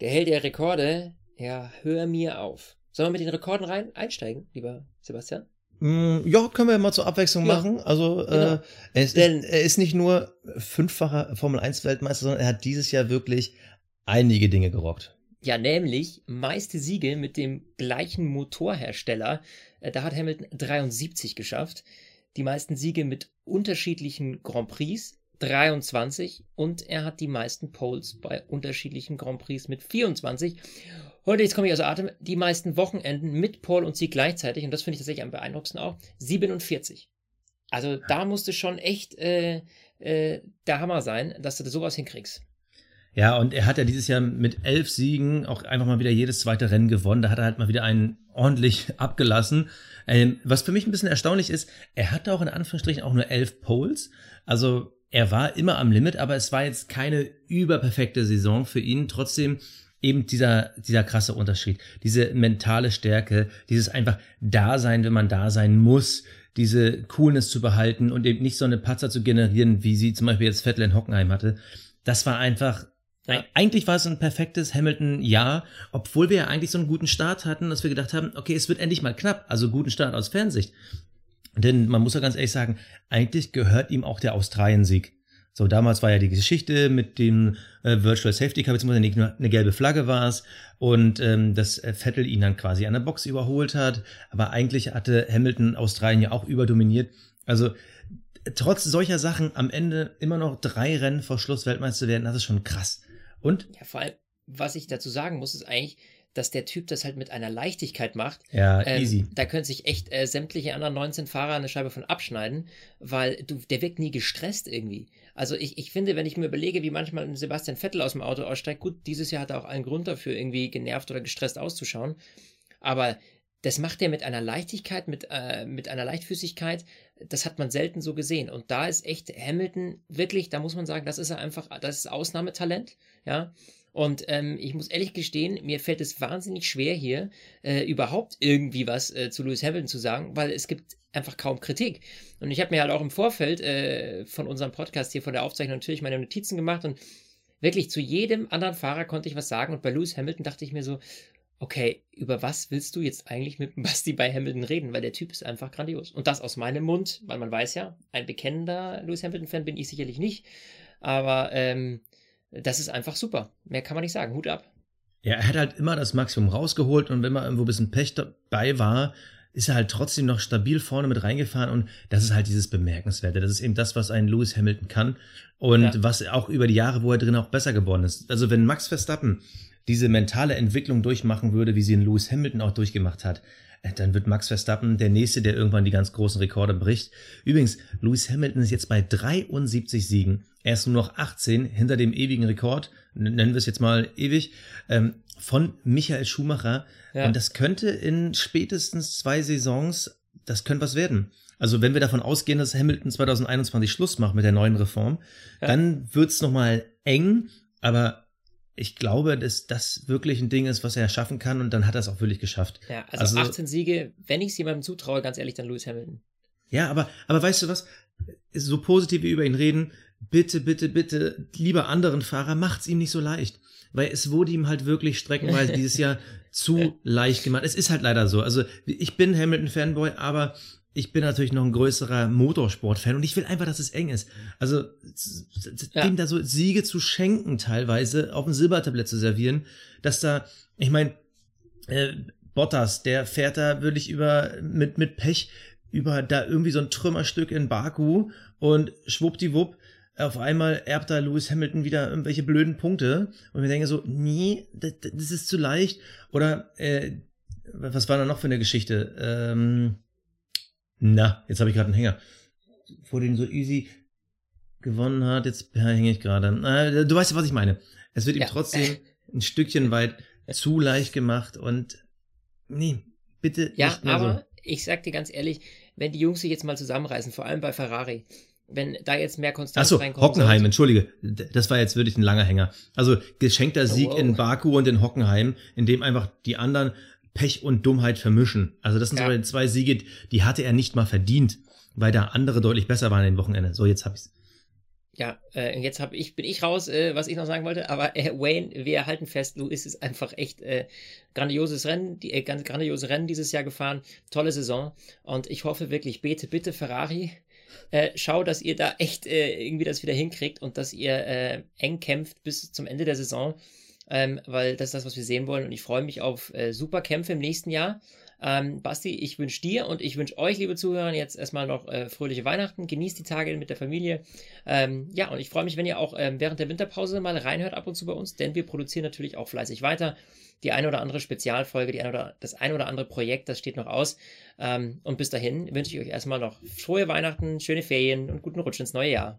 der hält ja Rekorde, ja, hör mir auf. Sollen wir mit den Rekorden rein einsteigen, lieber Sebastian? Mm, ja, können wir mal zur Abwechslung ja. machen. Also genau. äh, er, ist, Denn, er ist nicht nur fünffacher Formel 1 Weltmeister, sondern er hat dieses Jahr wirklich einige Dinge gerockt. Ja, nämlich meiste Siege mit dem gleichen Motorhersteller. Äh, da hat Hamilton 73 geschafft. Die meisten Siege mit unterschiedlichen Grand Prix 23 und er hat die meisten Poles bei unterschiedlichen Grand Prix mit 24. Heute, jetzt komme ich aus Atem, die meisten Wochenenden mit Paul und sie gleichzeitig, und das finde ich tatsächlich am beeindruckendsten auch, 47. Also da musste schon echt äh, äh, der Hammer sein, dass du sowas hinkriegst. Ja, und er hat ja dieses Jahr mit elf Siegen auch einfach mal wieder jedes zweite Rennen gewonnen. Da hat er halt mal wieder einen ordentlich abgelassen. Ähm, was für mich ein bisschen erstaunlich ist, er hatte auch in Anführungsstrichen auch nur elf Poles. Also er war immer am Limit, aber es war jetzt keine überperfekte Saison für ihn. Trotzdem eben dieser, dieser krasse Unterschied, diese mentale Stärke, dieses einfach Dasein, wenn man da sein muss, diese Coolness zu behalten und eben nicht so eine Patzer zu generieren, wie sie zum Beispiel jetzt Vettel in Hockenheim hatte. Das war einfach ja. Eigentlich war es ein perfektes Hamilton-Jahr, obwohl wir ja eigentlich so einen guten Start hatten, dass wir gedacht haben, okay, es wird endlich mal knapp, also guten Start aus Fernsicht. Denn man muss ja ganz ehrlich sagen, eigentlich gehört ihm auch der Australien-Sieg. So, damals war ja die Geschichte mit dem äh, Virtual Safety Car, beziehungsweise eine, eine gelbe Flagge war es und ähm, dass äh, Vettel ihn dann quasi an der Box überholt hat. Aber eigentlich hatte Hamilton Australien ja auch überdominiert. Also trotz solcher Sachen am Ende immer noch drei Rennen vor Schluss Weltmeister werden, das ist schon krass. Und? Ja, vor allem, was ich dazu sagen muss, ist eigentlich, dass der Typ das halt mit einer Leichtigkeit macht. Ja, ähm, easy. Da können sich echt äh, sämtliche anderen 19 Fahrer eine Scheibe von abschneiden, weil du, der wirkt nie gestresst irgendwie. Also ich, ich finde, wenn ich mir überlege, wie manchmal ein Sebastian Vettel aus dem Auto aussteigt, gut, dieses Jahr hat er auch einen Grund dafür, irgendwie genervt oder gestresst auszuschauen. Aber das macht er mit einer Leichtigkeit, mit, äh, mit einer Leichtfüßigkeit, das hat man selten so gesehen. Und da ist echt Hamilton wirklich, da muss man sagen, das ist er einfach, das ist Ausnahmetalent, ja. Und ähm, ich muss ehrlich gestehen, mir fällt es wahnsinnig schwer hier äh, überhaupt irgendwie was äh, zu Lewis Hamilton zu sagen, weil es gibt einfach kaum Kritik. Und ich habe mir halt auch im Vorfeld äh, von unserem Podcast hier, von der Aufzeichnung natürlich meine Notizen gemacht und wirklich zu jedem anderen Fahrer konnte ich was sagen. Und bei Lewis Hamilton dachte ich mir so, okay, über was willst du jetzt eigentlich mit Basti bei Hamilton reden? Weil der Typ ist einfach grandios. Und das aus meinem Mund, weil man weiß ja, ein bekennender Lewis Hamilton-Fan bin ich sicherlich nicht. Aber ähm, das ist einfach super. Mehr kann man nicht sagen. Hut ab. Ja, er hat halt immer das Maximum rausgeholt und wenn mal irgendwo ein bisschen Pech dabei war, ist er halt trotzdem noch stabil vorne mit reingefahren und das ist halt dieses Bemerkenswerte. Das ist eben das, was ein Lewis Hamilton kann und ja. was auch über die Jahre, wo er drin auch besser geworden ist. Also wenn Max Verstappen diese mentale Entwicklung durchmachen würde, wie sie in Lewis Hamilton auch durchgemacht hat, dann wird Max Verstappen der Nächste, der irgendwann die ganz großen Rekorde bricht. Übrigens, Lewis Hamilton ist jetzt bei 73 Siegen. Er ist nur noch 18 hinter dem ewigen Rekord, nennen wir es jetzt mal ewig, ähm, von Michael Schumacher. Ja. Und das könnte in spätestens zwei Saisons, das könnte was werden. Also wenn wir davon ausgehen, dass Hamilton 2021 Schluss macht mit der neuen Reform, ja. dann wird's nochmal eng, aber ich glaube, dass das wirklich ein Ding ist, was er schaffen kann und dann hat er es auch wirklich geschafft. Ja, also, also 18 Siege, wenn ich es jemandem zutraue, ganz ehrlich, dann Lewis Hamilton. Ja, aber, aber weißt du was? So positiv wie über ihn reden, bitte, bitte, bitte, lieber anderen Fahrer, macht's ihm nicht so leicht. Weil es wurde ihm halt wirklich streckenweise dieses Jahr zu leicht gemacht. Es ist halt leider so. Also ich bin Hamilton-Fanboy, aber ich bin natürlich noch ein größerer Motorsport-Fan und ich will einfach, dass es eng ist. Also ja. dem da so Siege zu schenken, teilweise auf dem Silbertablett zu servieren, dass da, ich meine, äh, Bottas, der fährt da wirklich über mit mit Pech über da irgendwie so ein Trümmerstück in Baku und schwuppdiwupp auf einmal erbt da Lewis Hamilton wieder irgendwelche blöden Punkte und wir denken so, nee, das, das ist zu leicht. Oder äh, was war da noch für eine Geschichte? Ähm, na, jetzt habe ich gerade einen Hänger. Vor den so easy gewonnen hat, jetzt hänge ich gerade. Du weißt ja, was ich meine. Es wird ihm ja. trotzdem ein Stückchen weit zu leicht gemacht und nee, bitte ja, nicht mehr aber so. ich sag dir ganz ehrlich, wenn die Jungs sich jetzt mal zusammenreißen, vor allem bei Ferrari, wenn da jetzt mehr Konstanz Achso, reinkommt. Hockenheim, entschuldige. Das war jetzt wirklich ein langer Hänger. Also geschenkter Sieg oh, wow. in Baku und in Hockenheim, in dem einfach die anderen Pech und Dummheit vermischen. Also das sind ja. so zwei Siege, die hatte er nicht mal verdient, weil da andere deutlich besser waren im Wochenende. So, jetzt hab ich's. Ja, äh, jetzt hab ich, bin ich raus, äh, was ich noch sagen wollte. Aber äh, Wayne, wir halten fest, Louis ist einfach echt äh, grandioses Rennen, die äh, ganz grandiose Rennen dieses Jahr gefahren, tolle Saison. Und ich hoffe wirklich, bete bitte Ferrari, äh, schau, dass ihr da echt äh, irgendwie das wieder hinkriegt und dass ihr äh, eng kämpft bis zum Ende der Saison ähm, weil das ist das, was wir sehen wollen. Und ich freue mich auf äh, super Kämpfe im nächsten Jahr. Ähm, Basti, ich wünsche dir und ich wünsche euch, liebe Zuhörer, jetzt erstmal noch äh, fröhliche Weihnachten. Genießt die Tage mit der Familie. Ähm, ja, und ich freue mich, wenn ihr auch ähm, während der Winterpause mal reinhört ab und zu bei uns, denn wir produzieren natürlich auch fleißig weiter. Die eine oder andere Spezialfolge, die eine oder, das ein oder andere Projekt, das steht noch aus. Ähm, und bis dahin wünsche ich euch erstmal noch frohe Weihnachten, schöne Ferien und guten Rutsch ins neue Jahr.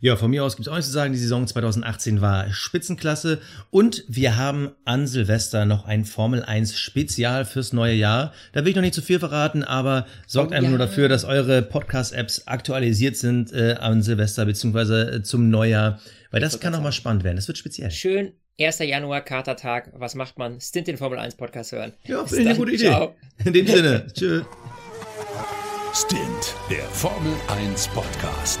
Ja, von mir aus gibt es auch nichts zu sagen. Die Saison 2018 war Spitzenklasse und wir haben an Silvester noch ein Formel 1 Spezial fürs neue Jahr. Da will ich noch nicht zu viel verraten, aber sorgt oh, einfach ja. nur dafür, dass eure Podcast-Apps aktualisiert sind äh, an Silvester beziehungsweise äh, zum Neujahr, weil das kann auch mal spannend werden. Das wird speziell. Schön 1. Januar, Katertag. Was macht man? Stint den Formel 1 Podcast hören. Ja, finde ich eine gute Idee. Ciao. In dem Sinne. Tschüss. Stint, der Formel 1 Podcast.